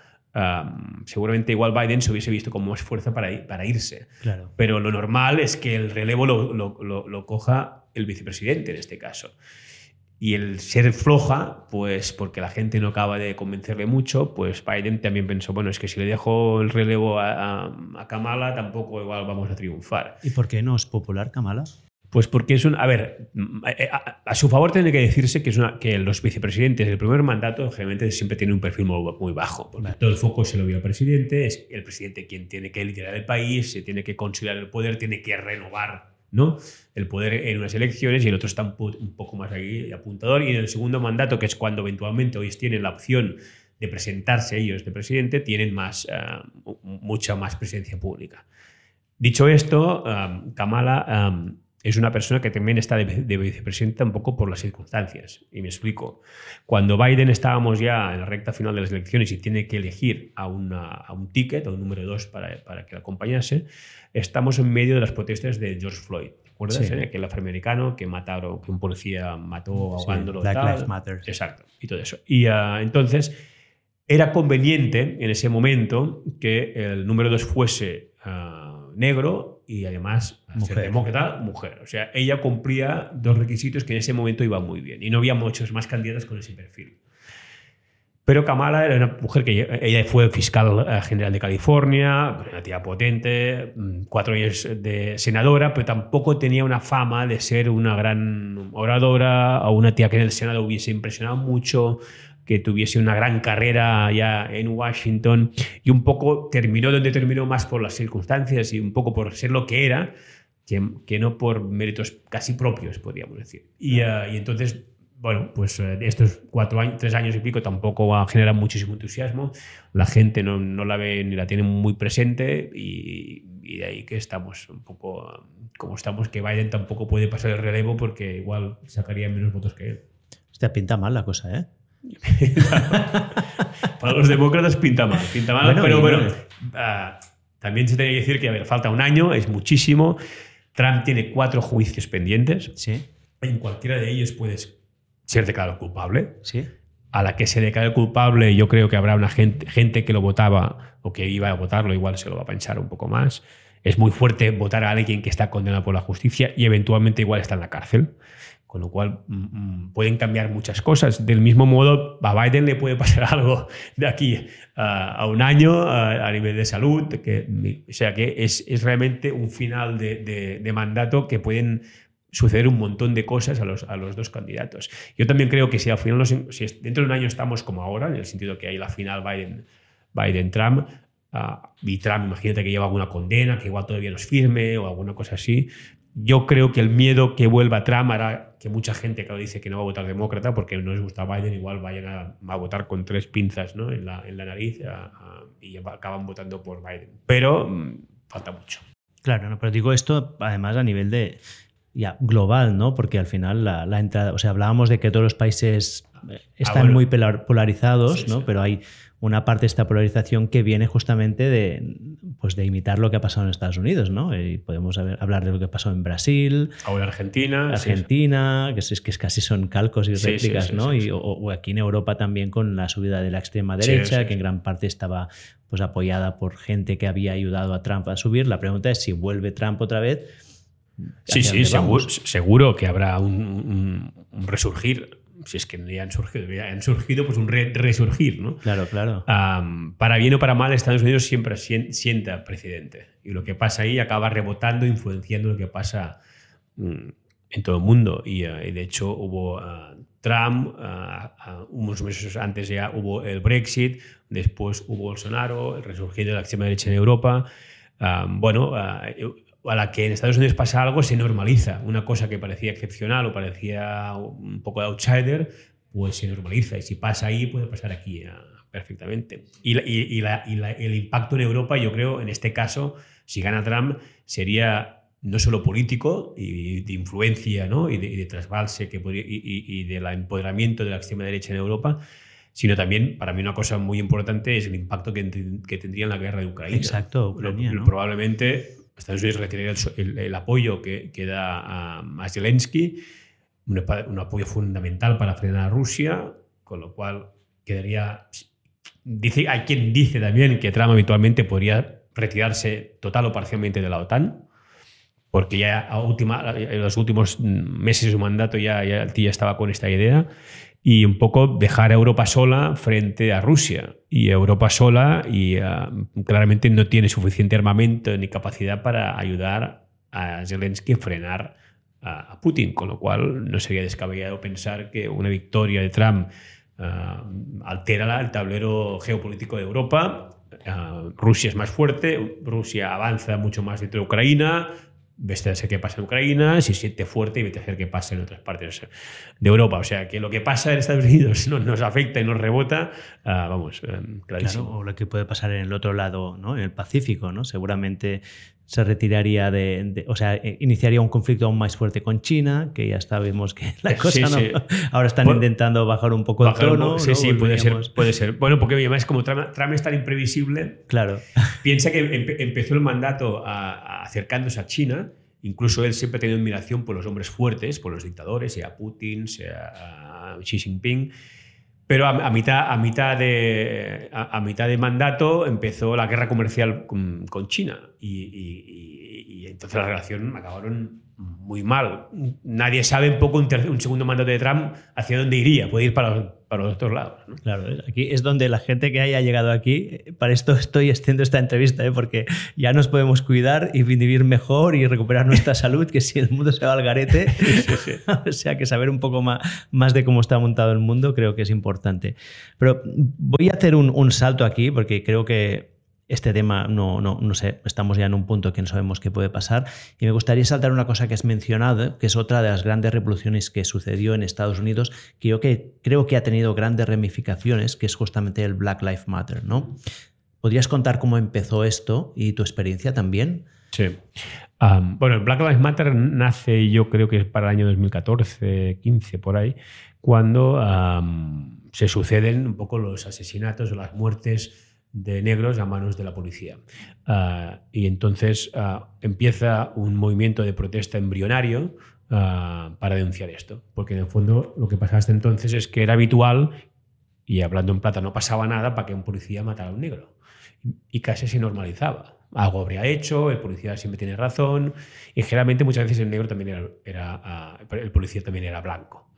seguramente igual Biden se hubiese visto como más fuerza para, para irse. Claro. Pero lo normal es que el relevo lo, lo, lo, coja el vicepresidente en este caso. Y el ser floja, pues porque la gente no acaba de convencerle mucho, pues Biden también pensó, bueno, es que si le dejo el relevo a, a, a Kamala, tampoco igual vamos a triunfar. ¿Y por qué no es popular Kamala? Pues porque es un. A ver, eh, a, su favor tiene que decirse que, es una, que los vicepresidentes del primer mandato generalmente siempre tienen un perfil muy, bajo. todo el foco se lo vio al presidente, es el presidente quien tiene que liderar el país, se tiene que considerar el poder, tiene que renovar ¿no? el poder en unas elecciones y el otro está un, poco más ahí apuntador. Y en el segundo mandato, que es cuando eventualmente hoy tienen la opción de presentarse ellos de presidente, tienen más, uh, mucha más presencia pública. Dicho esto, um, Kamala. Um, es una persona que también está de, de vicepresidenta un poco por las circunstancias. Y me explico. Cuando Biden estábamos ya en la recta final de las elecciones y tiene que elegir a, una, a un ticket, a un número dos para, para que la acompañase, estamos en medio de las protestas de George Floyd. ¿Te acuerdas? Sí. Eh? Que el afroamericano que mataron, que un policía mató Sí, ahogándolo. Black tal. Lives Matter. Exacto, y todo eso. Y ah, entonces era conveniente en ese momento que el número dos fuese ah, negro y además, Mujer. demócrata, mujer. O sea, ella cumplía dos requisitos que en ese momento iban muy bien y no había muchos más candidatos con ese perfil. Pero Kamala era una mujer que ella fue fiscal eh, general de California, una tía potente, mm, cuatro años de senadora, pero tampoco tenía una fama de ser una gran oradora o una tía que en el Senado hubiese impresionado mucho, que tuviese una gran carrera ya en Washington y un poco terminó donde terminó más por las circunstancias y un poco por ser lo que era, que, que no por méritos casi propios, podríamos decir. Y, eh, y entonces bueno, pues eh, estos cuatro años, tres años y pico tampoco va a generar muchísimo entusiasmo. La gente no, no la ve ni la tiene muy presente y, y, de ahí que estamos un poco como estamos, que Biden tampoco puede pasar el relevo porque igual sacaría menos votos que él. Hostia, pinta mal la cosa, ¿eh? *laughs* Para los demócratas pinta mal, pinta mal, Bueno, pero bueno. ah, también se tiene que decir que, a ver, falta un año, es muchísimo. Trump tiene cuatro juicios pendientes. Sí, En cualquiera de ellos puedes ser declarado culpable. sí. a la que se declare culpable, yo creo que habrá una gente, gente que lo votaba o que iba a votarlo, igual se lo va a pensar un poco más. Es muy fuerte votar a alguien que está condenado por la justicia y eventualmente igual está en la cárcel. Con lo cual mm, mm, pueden cambiar muchas cosas. Del mismo modo, a Biden le puede pasar *laughs* algo de aquí a, un año a, nivel de salud. Que, o sea que es, es realmente un final de, de- de mandato que pueden suceder un montón de cosas a los, a los dos candidatos. Yo también creo que si al final, nos- si dentro de un año estamos como ahora, en el sentido que hay la final Biden- Biden-Trump, ah, y Trump, imagínate que lleva alguna condena, que igual todavía no es firme o alguna cosa así, yo creo que el miedo que vuelva Trump hará que mucha gente que dice que no va a votar demócrata porque no les gusta Biden, igual vayan a, a votar con tres pinzas ¿no? en, la, en la nariz y acaban votando por Biden. Pero mm, falta mucho. Claro, no, pero digo esto además a nivel de ya global, ¿no? Porque al final la, la entrada, o sea, hablábamos de que todos los países eh, están Ah, bueno. muy polar- polarizados, Sí, ¿no? sí. Pero hay una parte de esta polarización que viene justamente de, pues de imitar lo que ha pasado en Estados Unidos, ¿no? Y podemos haber- hablar de lo que pasó en Brasil, Ahora Argentina. sí, sí. Argentina, que es, que es casi son calcos y sí, réplicas, sí, ¿no? y. O, o aquí en Europa también con la subida de la extrema derecha, que en gran parte estaba pues apoyada por gente que había ayudado a Trump a subir. La pregunta es si vuelve Trump otra vez. Sí, ¿hacia sí, seguro, que habrá un, un- un resurgir. Si es que ya han surgido, ya han surgido pues un re- resurgir, ¿no? Claro, claro. Para bien o para mal, Estados Unidos siempre sien- sienta precedente. Y lo que pasa ahí acaba rebotando, influenciando lo que pasa mm, en todo el mundo. Y, eh, y de hecho hubo ah, Trump, ah, unos meses antes ya hubo el Brexit, después hubo Bolsonaro, el resurgir de la extrema derecha en Europa. Bueno, a la que en Estados Unidos pasa algo, se normaliza. Una cosa que parecía excepcional o parecía un poco de outsider, pues se normaliza. Y si pasa ahí, puede pasar aquí ah, perfectamente. Y, la- y- la- y la- el impacto en Europa, yo creo, en este caso, si gana Trump, sería no solo político y de influencia ¿no? y, de, y de trasbalse que podría- y, del empoderamiento de la extrema derecha en Europa, sino también, para mí, una cosa muy importante es el impacto que, que tendría en la guerra de Ucrania. Exacto, Ucrania, Lo- ¿no? Probablemente Estados Unidos retiraría el, el- el apoyo que, que da a, a Zelensky, un, un apoyo fundamental para frenar a Rusia, con lo cual quedaría. Dice, hay quien dice también que Trump habitualmente podría retirarse total o parcialmente de la OTAN, porque ya a última, en los últimos meses de su mandato ya, ya, ya estaba con esta idea, y un poco dejar a Europa sola frente a Rusia. Y Europa sola y ah, claramente no tiene suficiente armamento ni capacidad para ayudar a Zelensky a frenar a, Putin, con lo cual no sería descabellado pensar que una victoria de Trump ah, altera el tablero geopolítico de Europa. Ah, Rusia es más fuerte, Rusia avanza mucho más dentro de Ucrania, vete a ser qué pasa en Ucrania, se siente fuerte y vete a hacer qué pasa en otras partes de Europa. O sea, que lo que pasa en Estados Unidos *laughs* no- nos afecta y nos rebota, ah, vamos, eh, clarísimo. Claro, o lo que puede pasar en el otro lado, ¿no? En el Pacífico, ¿no? Seguramente se retiraría de, o sea, eh, iniciaría un conflicto aún más fuerte con China, que ya sabemos que la cosa no, *laughs* ahora están intentando bajar un poco el tono. Sí, sí, puede ser, puede ser. Bueno, porque además como Trump, es tan imprevisible, claro. *laughs* piensa que empezó el mandato acercándose a China, incluso él siempre ha tenido admiración por los hombres fuertes, por los dictadores, sea Putin, sea Xi Jinping, pero a, mitad, a, mitad de, a, mitad de mandato empezó la guerra comercial con, China. Y, entonces la relación acabaron muy mal. Nadie sabe un poco un, un segundo mandato de Trump hacia dónde iría. Puede ir para, para los otros lados. Claro, aquí es donde la gente que haya llegado aquí, eh, para esto estoy haciendo esta entrevista, ¿eh? porque ya nos podemos cuidar y vivir mejor y recuperar nuestra *laughs* salud, que si el mundo se va al garete, *laughs* o sea que saber un poco más, más de cómo está montado el mundo creo que es importante. Pero voy a hacer un, un salto aquí, porque creo que este tema no, no, no sé, estamos ya en un punto que no sabemos qué puede pasar. Y me gustaría saltar una cosa que has mencionado, que es otra de las grandes revoluciones que sucedió en Estados Unidos, que yo que, creo que ha tenido grandes ramificaciones, que es justamente el Black Lives Matter, ¿no? ¿Podrías contar cómo empezó esto y tu experiencia también? Sí. bueno, el Black Lives Matter nace, yo creo que es para el año 2014, 15, por ahí, cuando se suceden un poco los asesinatos o las muertes de negros a manos de la policía. Ah, y entonces ah, empieza un movimiento de protesta embrionario ah, para denunciar esto, porque en el fondo lo que pasaba hasta entonces es que era habitual, y hablando en plata no pasaba nada para que un policía matara a un negro, y casi se normalizaba. Algo habría hecho, el policía siempre tiene razón, y generalmente muchas veces el negro también era, el policía también era blanco.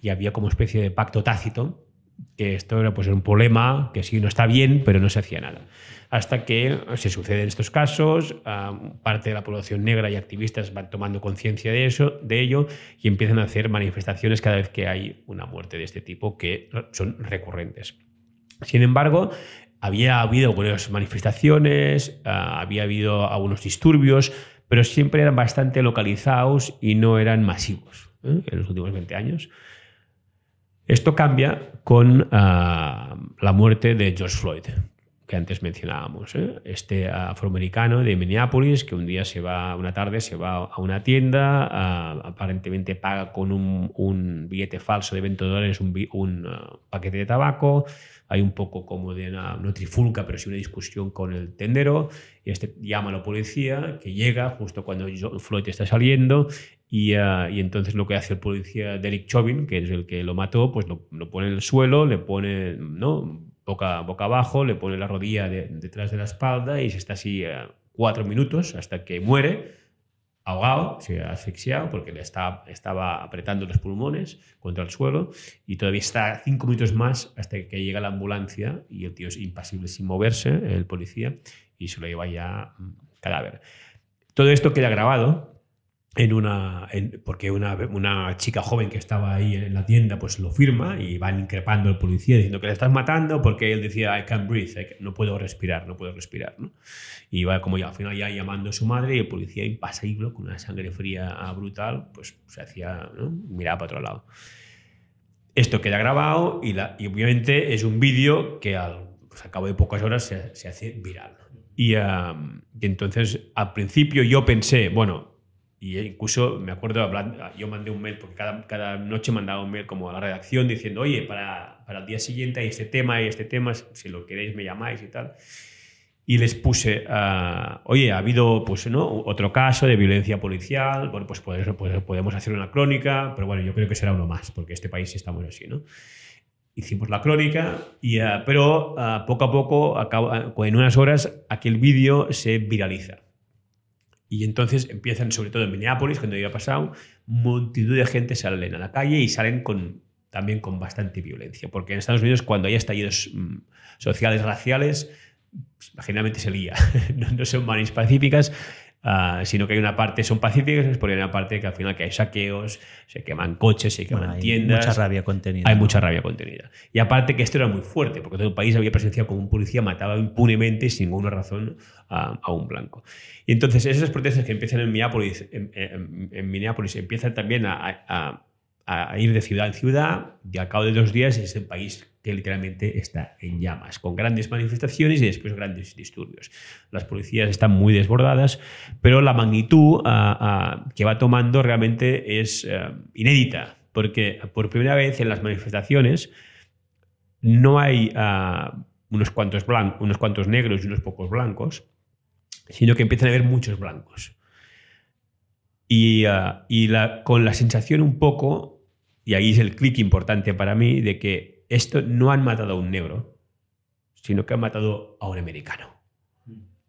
Y había como especie de pacto tácito que esto era pues, un problema, que sí no está bien, pero no se hacía nada. Hasta que se suceden estos casos, parte de la población negra y activistas van tomando conciencia de, de ello y empiezan a hacer manifestaciones cada vez que hay una muerte de este tipo que son recurrentes. Sin embargo, había habido algunas manifestaciones, había habido algunos disturbios, pero siempre eran bastante localizados y no eran masivos ¿eh? en los últimos 20 años. Esto cambia con ah, la muerte de George Floyd, que antes mencionábamos. ¿eh? Este afroamericano de Minneapolis que un día se va, una tarde se va a una tienda, ah, aparentemente paga con un, billete falso de 20 dólares un, ah, paquete de tabaco. Hay un poco como de una, no trifulca, pero sí una discusión con el tendero. Y este llama a la policía, que llega justo cuando Floyd está saliendo Ah, y, entonces lo que hace el policía Derek Chauvin, que es el que lo mató, pues lo, pone en el suelo, le pone boca, boca abajo, le pone la rodilla detrás de la espalda y se está así cuatro minutos hasta que muere, ahogado, se ha asfixiado porque le está, estaba apretando los pulmones contra el suelo y todavía está cinco minutos más hasta que llega la ambulancia y el tío es impasible sin moverse, el policía, y se lo lleva ya mm, cadáver. Todo esto queda grabado en una, porque una, una, chica joven que estaba ahí en la tienda pues lo firma y van increpando al policía diciendo que le estás matando porque él decía I can't breathe, no puedo respirar, no puedo respirar. ¿no? Y va como ya al final ya llamando a su madre y el policía impasible con una sangre fría brutal pues se hacía, ¿no? miraba para otro lado. Esto queda grabado y, la, y obviamente es un vídeo que al, pues, al, cabo de pocas horas se, se hace viral. Y, y entonces al principio yo pensé, bueno, y incluso me acuerdo, hablando, yo mandé un mail, porque cada, cada noche mandaba un mail como a la redacción diciendo, oye, para, para el día siguiente hay este tema y este tema, si lo queréis me llamáis y tal. Y les puse, uh, oye, ha habido pues, ¿no? otro caso de violencia policial, bueno, pues, pues, podemos hacer una crónica, pero bueno, yo creo que será uno más, porque este país estamos así, ¿no? Hicimos la crónica, y, uh, pero uh, poco a poco, en unas horas, aquel vídeo se viraliza. Y entonces empiezan, sobre todo en Minneapolis, cuando había pasado, multitud de gente salen a la calle y salen con, también con bastante violencia. Porque en Estados Unidos, cuando hay estallidos mm, sociales, raciales, pues, generalmente se lía. *laughs* no, son manis pacíficas, Ah, sino que hay una parte, son pacíficas, pero hay una parte que al final que hay saqueos, se queman coches, se queman tiendas. Hay mucha rabia contenida. Hay mucha rabia contenida. Y aparte que esto era muy fuerte, porque todo el país había presenciado como un policía mataba impunemente sin ninguna razón a, un blanco. Y entonces esas protestas que empiezan en Minneapolis, en, Minneapolis empiezan también a, a ir de ciudad en ciudad y al cabo de dos días es el país que literalmente está en llamas, con grandes manifestaciones y después grandes disturbios. Las policías están muy desbordadas, pero la magnitud ah, ah, que va tomando realmente es eh, inédita, porque por primera vez en las manifestaciones no hay ah, unos, cuantos unos cuantos negros y unos pocos blancos, sino que empiezan a haber muchos blancos. Y, la, con la sensación un poco y ahí es el clic importante para mí de que esto no han matado a un negro, sino que han matado a un americano.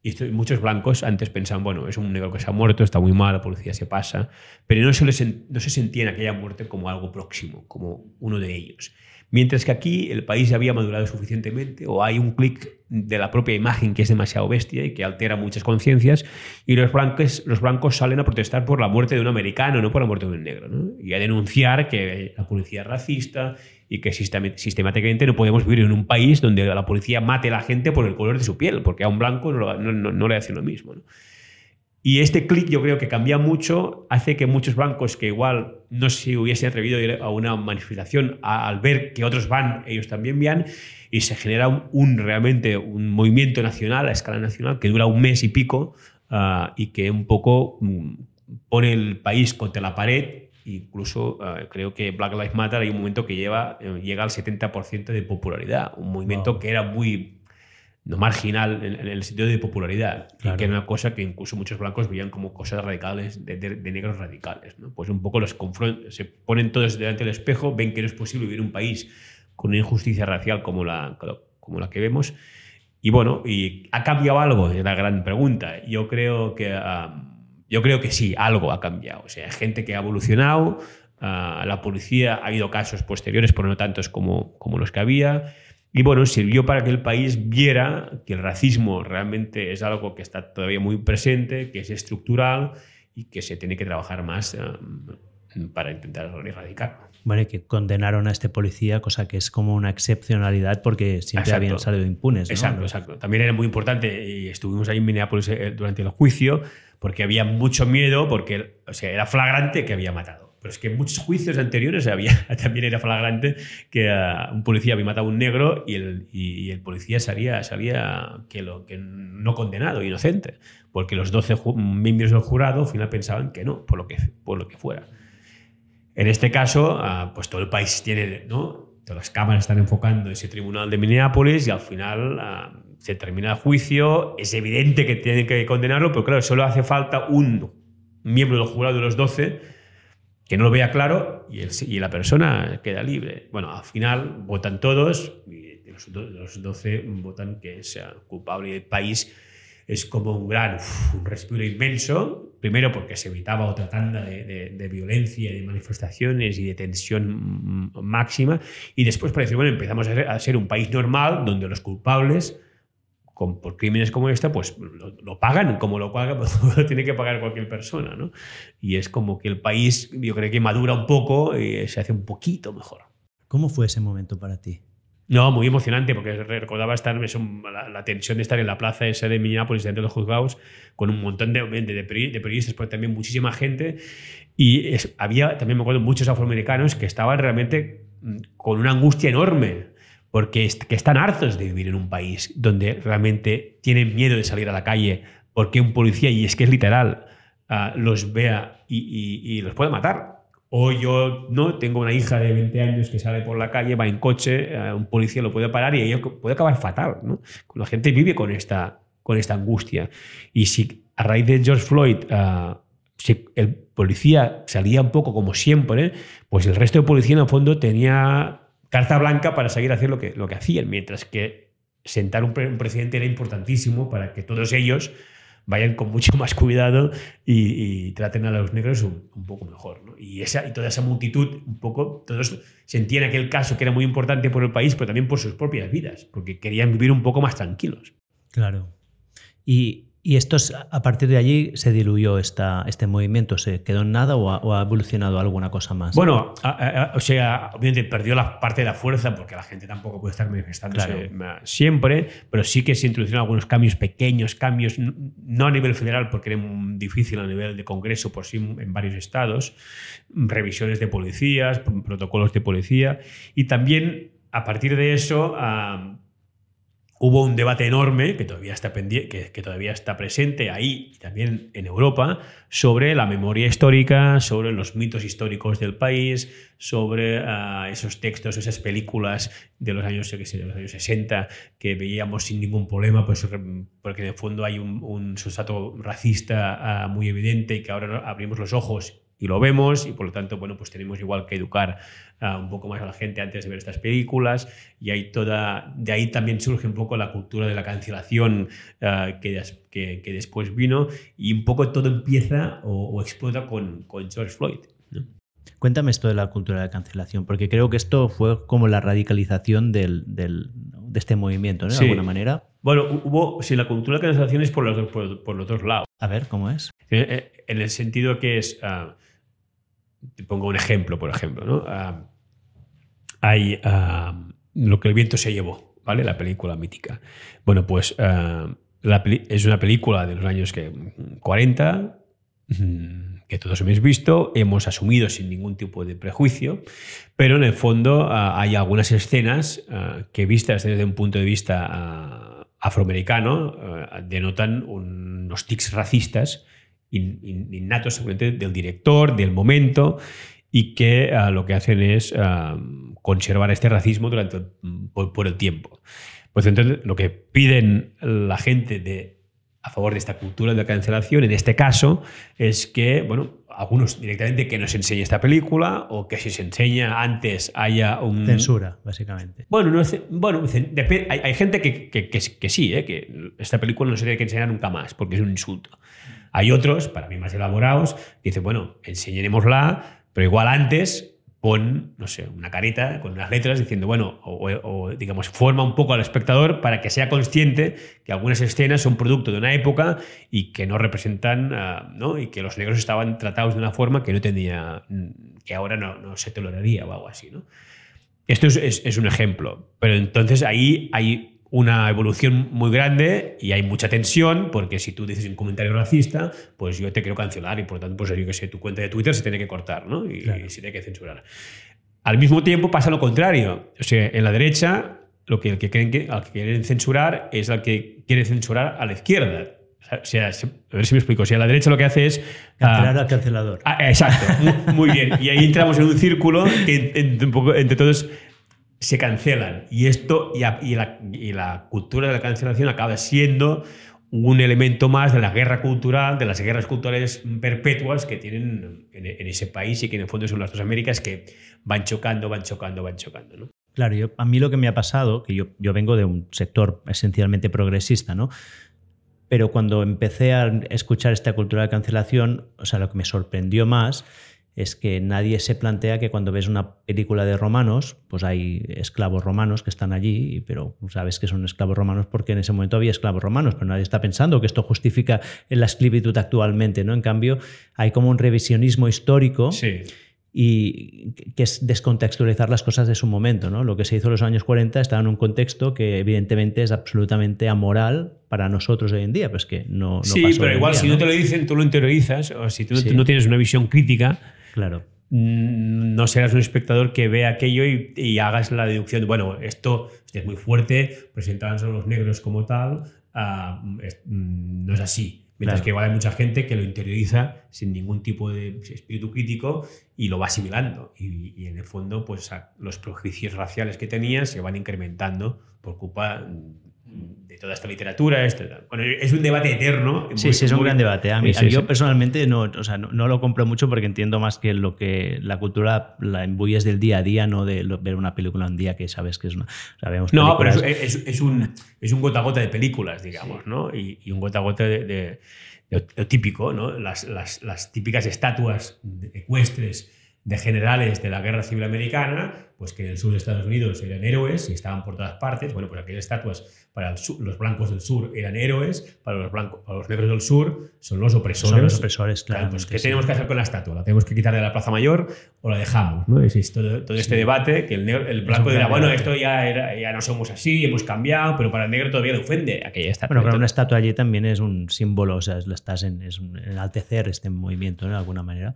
Y esto, muchos blancos antes pensaban, bueno, es un negro que se ha muerto, está muy mal, la policía se pasa, pero no se, les, no se sentían aquella muerte como algo próximo, como uno de ellos. Mientras que aquí el país ya había madurado suficientemente o hay un clic de la propia imagen que es demasiado bestia y que altera muchas conciencias y los blancos, los blancos salen a protestar por la muerte de un americano, no por la muerte de un negro. Y a denunciar que la policía es racista y que sistemáticamente no podemos vivir en un país donde la policía mate a la gente por el color de su piel, porque a un blanco no, no le hace lo mismo. Y este clic yo creo que cambia mucho, hace que muchos bancos que igual no se hubiesen atrevido a ir a una manifestación, al ver que otros van, ellos también van, y se genera un, realmente un movimiento nacional a escala nacional que dura un mes y pico ah, y que un poco mm, pone el país contra la pared. Incluso ah, creo que Black Lives Matter hay un momento que lleva, eh, llega al 70% de popularidad, un movimiento que era muy marginal en, el sentido de popularidad, que era una cosa que incluso muchos blancos veían como cosas radicales, de, negros radicales. ¿no? Pues un poco los se ponen todos delante del espejo, ven que no es posible vivir un país con una injusticia racial como la, como la que vemos. Y bueno, ¿y ¿ha cambiado algo? Es la gran pregunta. Yo creo que, yo creo que sí, algo ha cambiado. O sea, hay gente que ha evolucionado, uh, la policía, ha habido casos posteriores, pero no tantos como, como los que había. Y bueno, sirvió para que el país viera que el racismo realmente es algo que está todavía muy presente, que es estructural y que se tiene que trabajar más eh, para intentar erradicarlo. Bueno, y que condenaron a este policía, cosa que es como una excepcionalidad porque siempre habían salido impunes. Exacto, exacto. También era muy importante y estuvimos ahí en Minneapolis eh, durante el juicio porque había mucho miedo, porque o sea, era flagrante que había matado. Pero es que en muchos juicios anteriores había, *laughs* también era flagrante que uh, un policía había matado a un negro y el, y, el policía salía, salía que, lo, que no condenado, inocente, porque los 12 miembros del jurado al final pensaban que no, por lo que, por lo que fuera. En este caso, uh, pues todo el país tiene, ¿no? Todas las cámaras están enfocando ese tribunal de Minneapolis y al final uh, se termina el juicio. Es evidente que tienen que condenarlo, pero claro, solo hace falta un miembro del jurado de los 12 que no lo vea claro y, la persona queda libre. Bueno, al final votan todos y los, los 12 votan que sea culpable. El país es como un gran un respiro inmenso, primero porque se evitaba otra tanda de, violencia, de manifestaciones y de tensión máxima, y después parece, bueno, empezamos a ser un país normal donde los culpables por crímenes como este, pues lo, pagan como lo paga, *laughs* lo tiene que pagar cualquier persona, ¿no? Y es como que el país, yo creo que madura un poco y se hace un poquito mejor. ¿Cómo fue ese momento para ti? No, muy emocionante, porque recordaba estar la, tensión de estar en la plaza esa de Minneapolis, dentro de los juzgados, con un montón de, de, periodistas, pero también muchísima gente. Y había, también me acuerdo, muchos afroamericanos que estaban realmente mm, con una angustia enorme porque que están hartos de vivir en un país donde realmente tienen miedo de salir a la calle porque un policía, y es que es literal, ah, los vea y, los puede matar. O yo no, tengo una hija de 20 años que sale por la calle, va en coche, ah, un policía lo puede parar y ella puede acabar fatal. ¿no? La gente vive con esta, con esta angustia. Y si a raíz de George Floyd ah, si el policía salía un poco como siempre, pues el resto de policía en el fondo tenía carta blanca para seguir haciendo lo que, lo que hacían, mientras que sentar un, presidente era importantísimo para que todos ellos vayan con mucho más cuidado y, traten a los negros un, poco mejor. Y, esa, y toda esa multitud, un poco, todos sentían aquel caso que era muy importante por el país, pero también por sus propias vidas, porque querían vivir un poco más tranquilos. Claro. Y ¿Y esto a partir de allí se diluyó esta, este movimiento? ¿Se quedó en nada o ha, evolucionado alguna cosa más? Bueno, o sea, obviamente perdió la parte de la fuerza porque la gente tampoco puede estar manifestándose siempre, pero sí que se introdujeron algunos cambios, pequeños cambios, no a nivel federal porque era difícil a nivel de Congreso, por sí en varios estados, revisiones de policías, protocolos de policía y también a partir de eso hubo un debate enorme que todavía está que, que, todavía está presente ahí y también en Europa sobre la memoria histórica, sobre los mitos históricos del país, sobre ah, esos textos, esas películas de los años, sé, de los años 60 que veíamos sin ningún problema, pues, porque en el fondo hay un, un sustrato racista ah, muy evidente y que ahora abrimos los ojos y lo vemos y por lo tanto, bueno, pues tenemos igual que educar uh, un poco más a la gente antes de ver estas películas y hay toda, de ahí también surge un poco la cultura de la cancelación uh, que, que, que, después vino y un poco todo empieza o, o explota con, con, George Floyd. ¿no? Cuéntame esto de la cultura de la cancelación, porque creo que esto fue como la radicalización del, del, de este movimiento, ¿no? De alguna manera. Bueno, hubo, si la cultura de la cancelación es por los, por, por los dos lados. A ver, ¿cómo es? Eh, eh, en el sentido que es... Uh, te pongo un ejemplo, por ejemplo, ¿no? Ah, hay ah, lo que el viento se llevó, ¿vale? La película mítica. Bueno, pues ah, es una película de los años que, 40 mm, que todos hemos visto, hemos asumido sin ningún tipo de prejuicio, pero en el fondo hay algunas escenas que vistas desde un punto de vista afroamericano denotan unos tics racistas innatos seguramente del director, del momento, y que uh, lo que hacen es uh, conservar este racismo durante, por, por, el tiempo. Pues entonces lo que piden la gente de, a favor de esta cultura de la cancelación, en este caso, es que, bueno, algunos directamente que no se enseñe esta película o que si se enseña antes haya un... Censura, básicamente. Bueno, no bueno hay, hay, gente que, que, que, que sí, ¿eh? que esta película no se tiene que enseñar nunca más porque es un insulto. Hay otros, para mí más elaborados, que dicen, bueno, enseñémosla, pero igual antes pon, no sé, una carita con unas letras diciendo, bueno, o, digamos, forma un poco al espectador para que sea consciente que algunas escenas son producto de una época y que no representan, uh, ¿no? Y que los negros estaban tratados de una forma que no tenía, que ahora no, no se toleraría o algo así, ¿no? Esto es, es, es un ejemplo, pero entonces ahí hay una evolución muy grande y hay mucha tensión porque si tú dices un comentario racista, pues yo te quiero cancelar y por lo tanto, pues yo que sé, tu cuenta de Twitter se tiene que cortar ¿no? y, se tiene que censurar. Al mismo tiempo pasa lo contrario. O sea, en la derecha, lo que, el que, creen que, al que quieren censurar es al que quiere censurar a la izquierda. O sea, a ver si me explico. O sea, la derecha lo que hace es. Cancelar al cancelador. Ah, exacto, muy, bien. Y ahí entramos en un círculo que entre todos se cancelan. Y esto y, la, cultura de la cancelación acaba siendo un elemento más de la guerra cultural, de las guerras culturales perpetuas que tienen en, ese país y que en el fondo son las dos Américas que van chocando, van chocando, van chocando. ¿no? Claro, a mí lo que me ha pasado, que yo, yo vengo de un sector esencialmente progresista, ¿no? Pero cuando empecé a escuchar esta cultura de cancelación, o sea, lo que me sorprendió más es que nadie se plantea que cuando ves una película de romanos, pues hay esclavos romanos que están allí, pero sabes que son esclavos romanos porque en ese momento había esclavos romanos, pero nadie está pensando que esto justifica la esclavitud actualmente, ¿no? En cambio, hay como un revisionismo histórico. Y que es descontextualizar las cosas de su momento. ¿no? Lo que se hizo en los años 40 estaba en un contexto que evidentemente es absolutamente amoral para nosotros hoy en día, pues que no, no Sí, pero igual si ¿no? te lo dicen, tú lo interiorizas, o si tú no tienes una visión crítica, Claro. Mm, no serás un espectador que ve aquello y, hagas la deducción de, bueno, esto, es muy fuerte, presentan a los negros como tal, mm, no es así. Mientras que igual hay mucha gente que lo interioriza sin ningún tipo de espíritu crítico y lo va asimilando. Y, en el fondo, pues los prejuicios raciales que tenía se van incrementando por culpa de toda esta literatura. Bueno, es un debate eterno. Sí, sí, es un gran debate. A mí, yo personalmente no, o sea, no, lo compro mucho porque entiendo más que lo que la cultura la embuyes del día a día, no de ver una película un día que sabes que es una. no, pero es, es, un, es un gota a gota de películas, digamos, ¿no? Y, un gota a gota de, de, lo típico, ¿no? Las, las, las típicas estatuas ecuestres de generales de la Guerra Civil Americana, pues que en el sur de Estados Unidos eran héroes y estaban por todas partes. Bueno, pues aquellas estatuas para los blancos del sur eran héroes, para los, blancos, para los negros del sur son los opresores. Son los opresores, claro. pues, ¿Qué tenemos que hacer con la estatua? ¿La tenemos que quitar de la Plaza Mayor o la dejamos? ¿no? Es todo, todo este debate que el, el blanco dirá, bueno, esto ya, era, ya no somos así, hemos cambiado, pero para el negro todavía le ofende aquella estatua. Bueno, pero una estatua allí también es un símbolo, o sea, estás en, es un, enaltecer este movimiento ¿no? de alguna manera.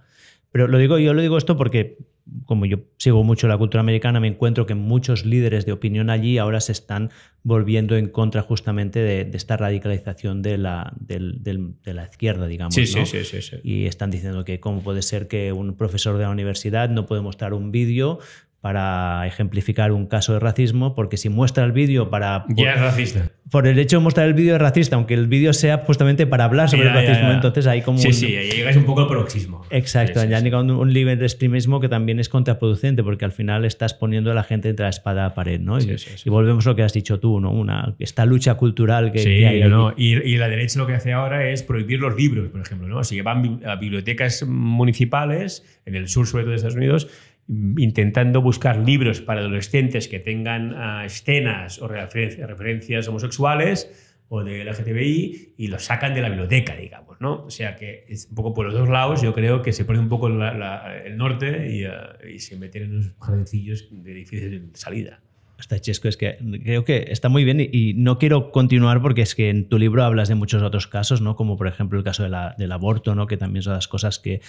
Pero lo digo, yo lo digo esto porque, como yo sigo mucho la cultura americana, me encuentro que muchos líderes de opinión allí ahora se están volviendo en contra justamente de, esta radicalización de la, de la izquierda, digamos. Sí, sí, sí, sí, Y están diciendo que cómo puede ser que un profesor de la universidad no puede mostrar un vídeo para ejemplificar un caso de racismo, porque si muestra el vídeo para... Ya es racista. Por el hecho de mostrar el vídeo es racista, aunque el vídeo sea justamente para hablar sobre el racismo. Entonces hay como... Sí, un... sí, llegáis un poco al paroxismo. Exacto, ya sí, un, un nivel de extremismo que también es contraproducente, porque al final estás poniendo a la gente entre la espada a la pared, ¿no? Y, y, volvemos a lo que has dicho tú, ¿no? Una, esta lucha cultural que, que hay. No, y, y, la derecha lo que hace ahora es prohibir los libros, por ejemplo, ¿no? Si van a bibliotecas municipales, en el sur sobre todo de Estados Unidos, intentando buscar libros para adolescentes que tengan uh, escenas o refer referencias homosexuales o de LGTBI y los sacan de la biblioteca, digamos, ¿no? O sea que es un poco por los dos lados, yo creo que se pone un poco el norte y, uh, y, se meten en unos jardincillos de difícil salida está chesco, es que creo que está muy bien y, y, no quiero continuar porque es que en tu libro hablas de muchos otros casos, ¿no? Como por ejemplo el caso de la, del aborto, ¿no? Que también son las cosas que,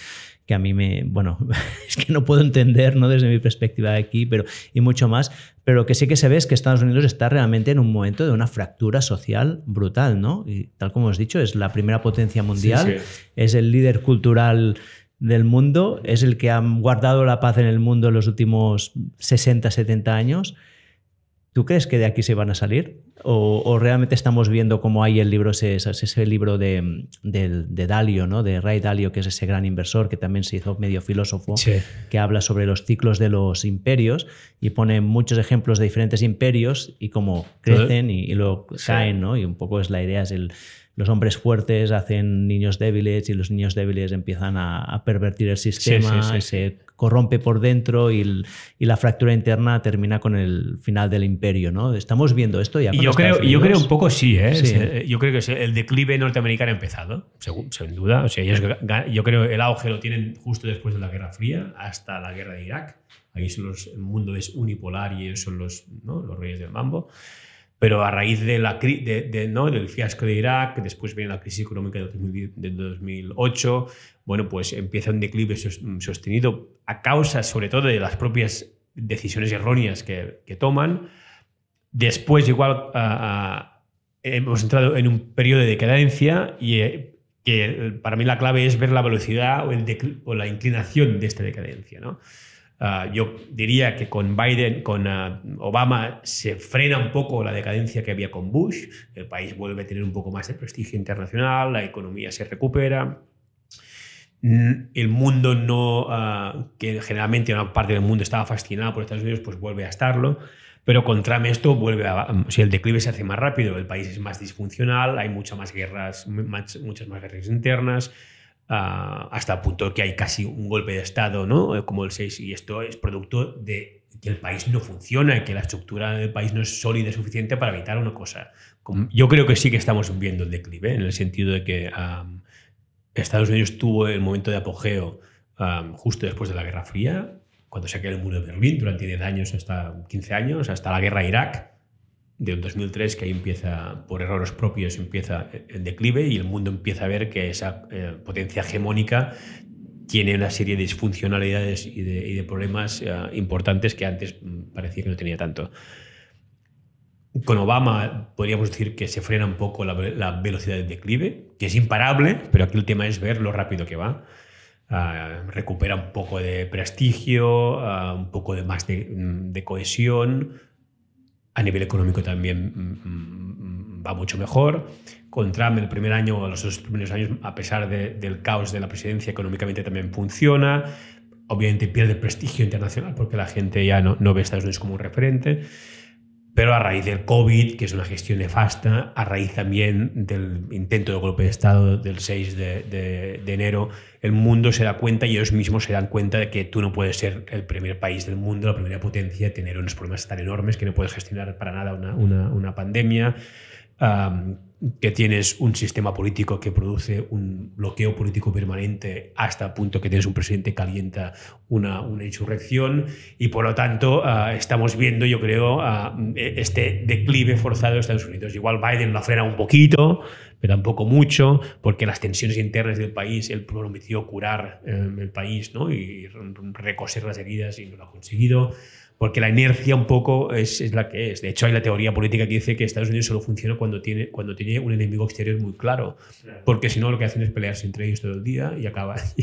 que a mí me, bueno, *laughs* es que no puedo entender, ¿no? Desde mi perspectiva de aquí, pero y mucho más. Pero lo que sí que se ve es que Estados Unidos está realmente en un momento de una fractura social brutal, ¿no? Y tal como he dicho, es la primera potencia mundial, sí, sí. es el líder cultural del mundo, es el que ha guardado la paz en el mundo en los últimos 60, 70 años ¿Tú crees que de aquí se van a salir? ¿O, o realmente estamos viendo cómo hay el libro, ese, ese libro de, de, de, Dalio, ¿no? de Ray Dalio, que es ese gran inversor que también se hizo medio filósofo, sí. que habla sobre los ciclos de los imperios y pone muchos ejemplos de diferentes imperios y cómo crecen y, y luego sí. caen, ¿no? Y un poco es la idea, es el, los hombres fuertes hacen niños débiles y los niños débiles empiezan a, a pervertir el sistema, sí, se corrompe por dentro y, el, y, la fractura interna termina con el final del imperio. ¿no? Estamos viendo esto ya. Y yo, creo, yo creo un poco sí, ¿eh? sí. Yo creo que el declive norteamericano ha empezado, según, sin duda. O sea, ellos, yo creo el auge lo tienen justo después de la Guerra Fría hasta la Guerra de Irak. Ahí son los, el mundo es unipolar y ellos son los, ¿no? los reyes del mambo pero a raíz de la, de, de, ¿no? del fiasco de Irak, después viene la crisis económica de 2008, bueno, pues empieza un declive sostenido a causa sobre todo de las propias decisiones erróneas que, que toman. Después igual uh, uh, hemos entrado en un periodo de decadencia y eh, que para mí la clave es ver la velocidad o, el o la inclinación de esta decadencia, ¿no? Uh, yo diría que con Biden, con uh, Obama, se frena un poco la decadencia que había con Bush. El país vuelve a tener un poco más de prestigio internacional, la economía se recupera. El mundo no, uh, que generalmente una parte del mundo estaba fascinado por Estados Unidos, pues vuelve a estarlo. Pero con Trump esto vuelve a, o sea, el declive se hace más rápido, el país es más disfuncional, hay muchas más guerras, muchas más guerras internas, Uh, hasta el punto que hay casi un golpe de Estado, ¿no? Como el 6, y esto es producto de que el país no funciona, que la estructura del país no es sólida suficiente para evitar una cosa. Yo creo que sí que estamos viendo el declive, en el sentido de que um, Estados Unidos tuvo el momento de apogeo um, justo después de la Guerra Fría, cuando se creó el muro de Berlín durante 10 años, hasta 15 años, hasta la guerra de Irak, de 2003, que ahí empieza, por errores propios, empieza el declive y el mundo empieza a ver que esa eh, potencia hegemónica tiene una serie de disfuncionalidades y de, problemas eh, importantes que antes mm, parecía que no tenía tanto. Con Obama podríamos decir que se frena un poco la, velocidad del declive, que es imparable, pero aquí el tema es ver lo rápido que va. Uh, recupera un poco de prestigio, uh, un poco de más de, de cohesión, a nivel económico también mm, mm, va mucho mejor. Con Trump el primer año, los dos primeros años, a pesar de, del caos de la presidencia, económicamente también funciona. Obviamente pierde prestigio internacional porque la gente ya no, no ve a Estados Unidos como un referente. Pero a raíz del COVID, que es una gestión nefasta, a raíz también del intento de golpe de Estado del 6 de, enero, el mundo se da cuenta y ellos mismos se dan cuenta de que tú no puedes ser el primer país del mundo, la primera potencia, tener unos problemas tan enormes que no puedes gestionar para nada una, una, una pandemia que tienes un sistema político que produce un bloqueo político permanente hasta el punto que tienes un presidente que calienta una, una insurrección y por lo tanto ah, estamos viendo, yo creo, ah, este declive forzado de Estados Unidos. Igual Biden lo frena un poquito, pero tampoco mucho, porque las tensiones internas del país, él prometió curar eh, el país ¿no? y recoser las heridas y no lo ha conseguido porque la inercia un poco es, es, la que es. De hecho, hay la teoría política que dice que Estados Unidos solo funciona cuando tiene, cuando tiene un enemigo exterior muy claro, porque si no lo que hacen es pelearse entre ellos todo el día y acaba, *laughs*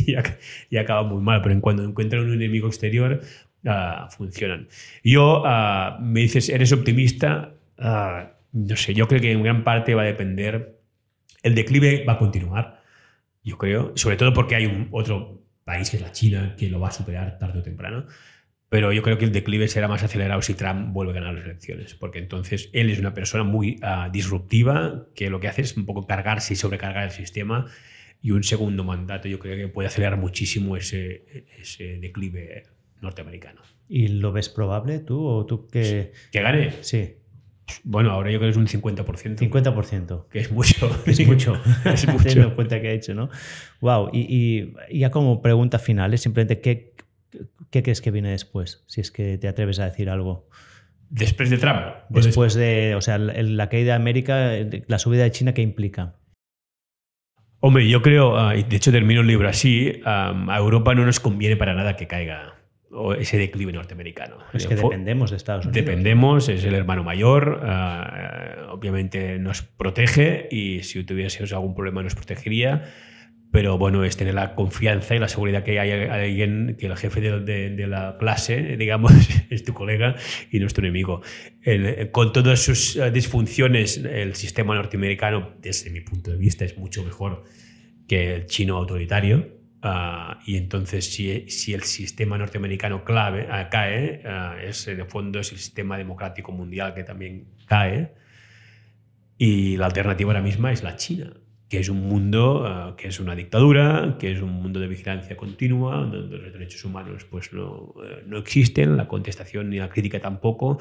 y, acaba muy mal, pero en cuando encuentran un enemigo exterior, uh, funcionan. Yo, uh, me dices, ¿eres optimista? Uh, no sé, yo creo que en gran parte va a depender, el declive va a continuar, yo creo, sobre todo porque hay un otro país que es la China que lo va a superar tarde o temprano. Pero yo creo que el declive será más acelerado si Trump vuelve a ganar las elecciones, porque entonces él es una persona muy ah, disruptiva, que lo que hace es un poco cargarse y sobrecargar el sistema, y un segundo mandato yo creo que puede acelerar muchísimo ese, ese declive norteamericano. ¿Y lo ves probable tú o tú que... ¿Que gane? Sí. Bueno, ahora yo creo que es un 50%. 50%. Que es mucho. *laughs* Es mucho. *laughs* es *laughs* mucho. Teniendo en cuenta que ha hecho, ¿no? Wow. Y, y ya como pregunta final, simplemente, ¿qué, ¿Qué crees que viene después? Si es que te atreves a decir algo. Después de Trump. Después de, o sea, la caída de América, la subida de China, ¿qué implica? Hombre, yo creo, ah, y de hecho termino el libro así, a Europa no nos conviene para nada que caiga ese declive norteamericano. Es que dependemos de Estados Unidos. Dependemos, es el hermano mayor, ah, obviamente nos protege y si tuviésemos algún problema nos protegería pero bueno, es tener la confianza y la seguridad que hay alguien, que el jefe de, la clase, digamos, *laughs* es tu colega y no es tu enemigo. con todas sus eh, disfunciones, el sistema norteamericano, desde mi punto de vista, es mucho mejor que el chino autoritario. Ah, y entonces, si, si, el sistema norteamericano clave, ah, cae, uh, es, en el fondo es el sistema democrático mundial que también cae. Y la alternativa ahora misma es la China que es un mundo ah, que es una dictadura, que es un mundo de vigilancia continua, donde los derechos humanos pues no, eh, no existen, la contestación ni la crítica tampoco,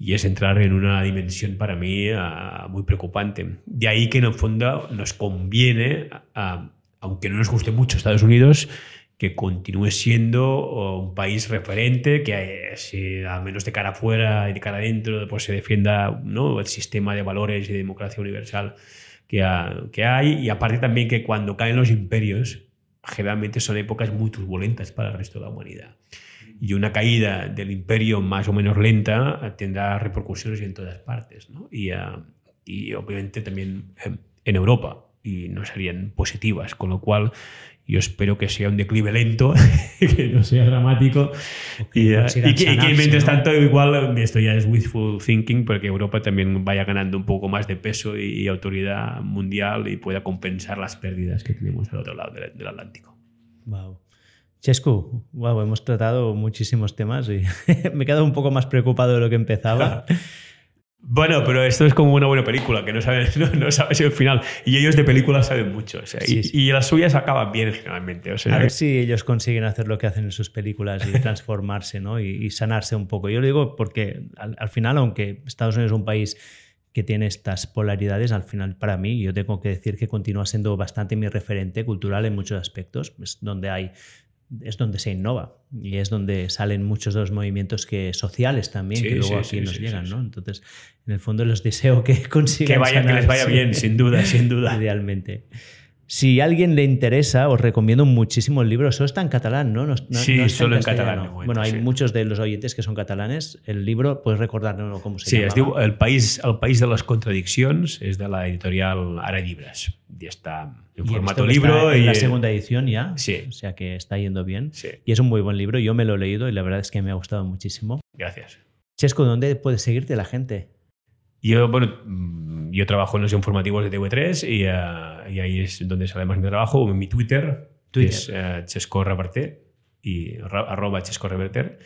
y es entrar en una dimensión para mí ah, muy preocupante. De ahí que en el fondo nos conviene, ah, aunque no nos guste mucho Estados Unidos, que continúe siendo oh, un país referente, que eh, si, a menos de cara afuera y de cara adentro pues se defienda ¿no? el sistema de valores y de democracia universal que, hay y aparte también que cuando caen los imperios, generalmente son épocas muy turbulentas para el resto de la humanidad. Y una caída del imperio más o menos lenta tendrá repercusiones en todas partes, ah, y obviamente también en Europa, y no serían positivas, con lo cual yo espero que sea un declive lento, *laughs* que no sea dramático y, eh, que, mientras tanto igual esto ya es wishful thinking porque Europa también vaya ganando un poco más de peso y, autoridad mundial y pueda compensar las pérdidas que tenemos al otro lado del, Atlántico. Wow. Chescu, wow, hemos tratado muchísimos temas y *laughs* me he quedado un poco más preocupado de lo que empezaba. *laughs* Bueno, pero esto es como una buena película, que no sabes, *laughs* no, sabes el final. Y ellos de películas saben mucho. y, las suyas acaban bien generalmente. O sea, a ver si ellos consiguen hacer lo que hacen en sus películas y *laughs* transformarse ¿no? y, sanarse un poco. Yo lo digo porque al, final, aunque Estados Unidos es un país que tiene estas polaridades, al final para mí yo tengo que decir que continúa siendo bastante mi referente cultural en muchos aspectos, es donde hay es donde se innova y es donde salen muchos de los movimientos que, sociales también que luego aquí nos llegan, ¿no? Entonces, en el fondo les deseo que *laughs* consigan que, vaya, que les vaya bien, sin duda, sin duda. *laughs* Idealmente. Si a alguien le interesa, os recomiendo muchísimo el libro. Solo está en catalán, ¿no? sí, solo en, catalán. Bueno, hay muchos de los oyentes que son catalanes. El libro, puedes recordarnos cómo se llama. Sí, es el, país, el País de las Contradicciones es de la editorial Ara Llibres. Y está en formato libro. en y, la segunda edición ya. Sí. O sea que está yendo bien. Sí. Y es un muy buen libro. Yo me lo he leído y la verdad es que me ha gustado muchísimo. Gracias. Chesco, ¿dónde puede seguirte la gente? Yo, bueno, mm, yo trabajo en los informativos de TV3 y, y ahí es donde sale más mi trabajo, en mi Twitter, Twitter. que es uh, Chesco Reverter, y arroba Chesco Reverter,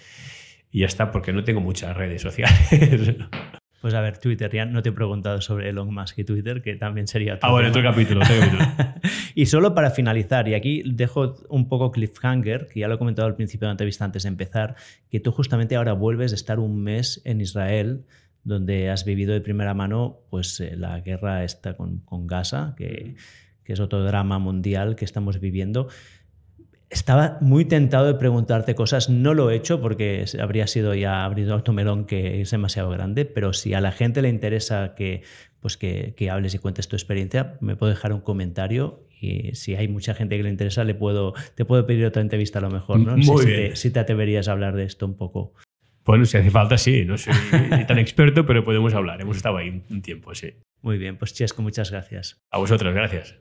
y ya está, porque no tengo muchas redes sociales. *laughs* Pues a ver, Twitter, ya no te he preguntado sobre Elon Musk y Twitter, que también sería otro Ah, bueno, otro capítulo, otro capítulo. *laughs* y solo para finalizar, y aquí dejo un poco cliffhanger, que ya lo he comentado al principio de la entrevista antes de empezar, que tú justamente ahora vuelves de estar un mes en Israel, donde has vivido de primera mano pues, eh, la guerra esta con, con Gaza, que, que es otro drama mundial que estamos viviendo. Estaba muy tentado de preguntarte cosas, no lo he hecho porque habría sido ya abrir otro melón que es demasiado grande, pero si a la gente le interesa que, pues que, que, hables y cuentes tu experiencia, me puedo dejar un comentario y si hay mucha gente que le interesa, le puedo, te puedo pedir otra entrevista a lo mejor. ¿no? Muy sé bien. Si, te, si te atreverías a hablar de esto un poco. Bueno, si hace falta, sí. No soy tan experto, pero podemos hablar. Hemos estado ahí un tiempo, sí. Muy bien, pues Chesco, muchas gracias. A vosotros, gracias.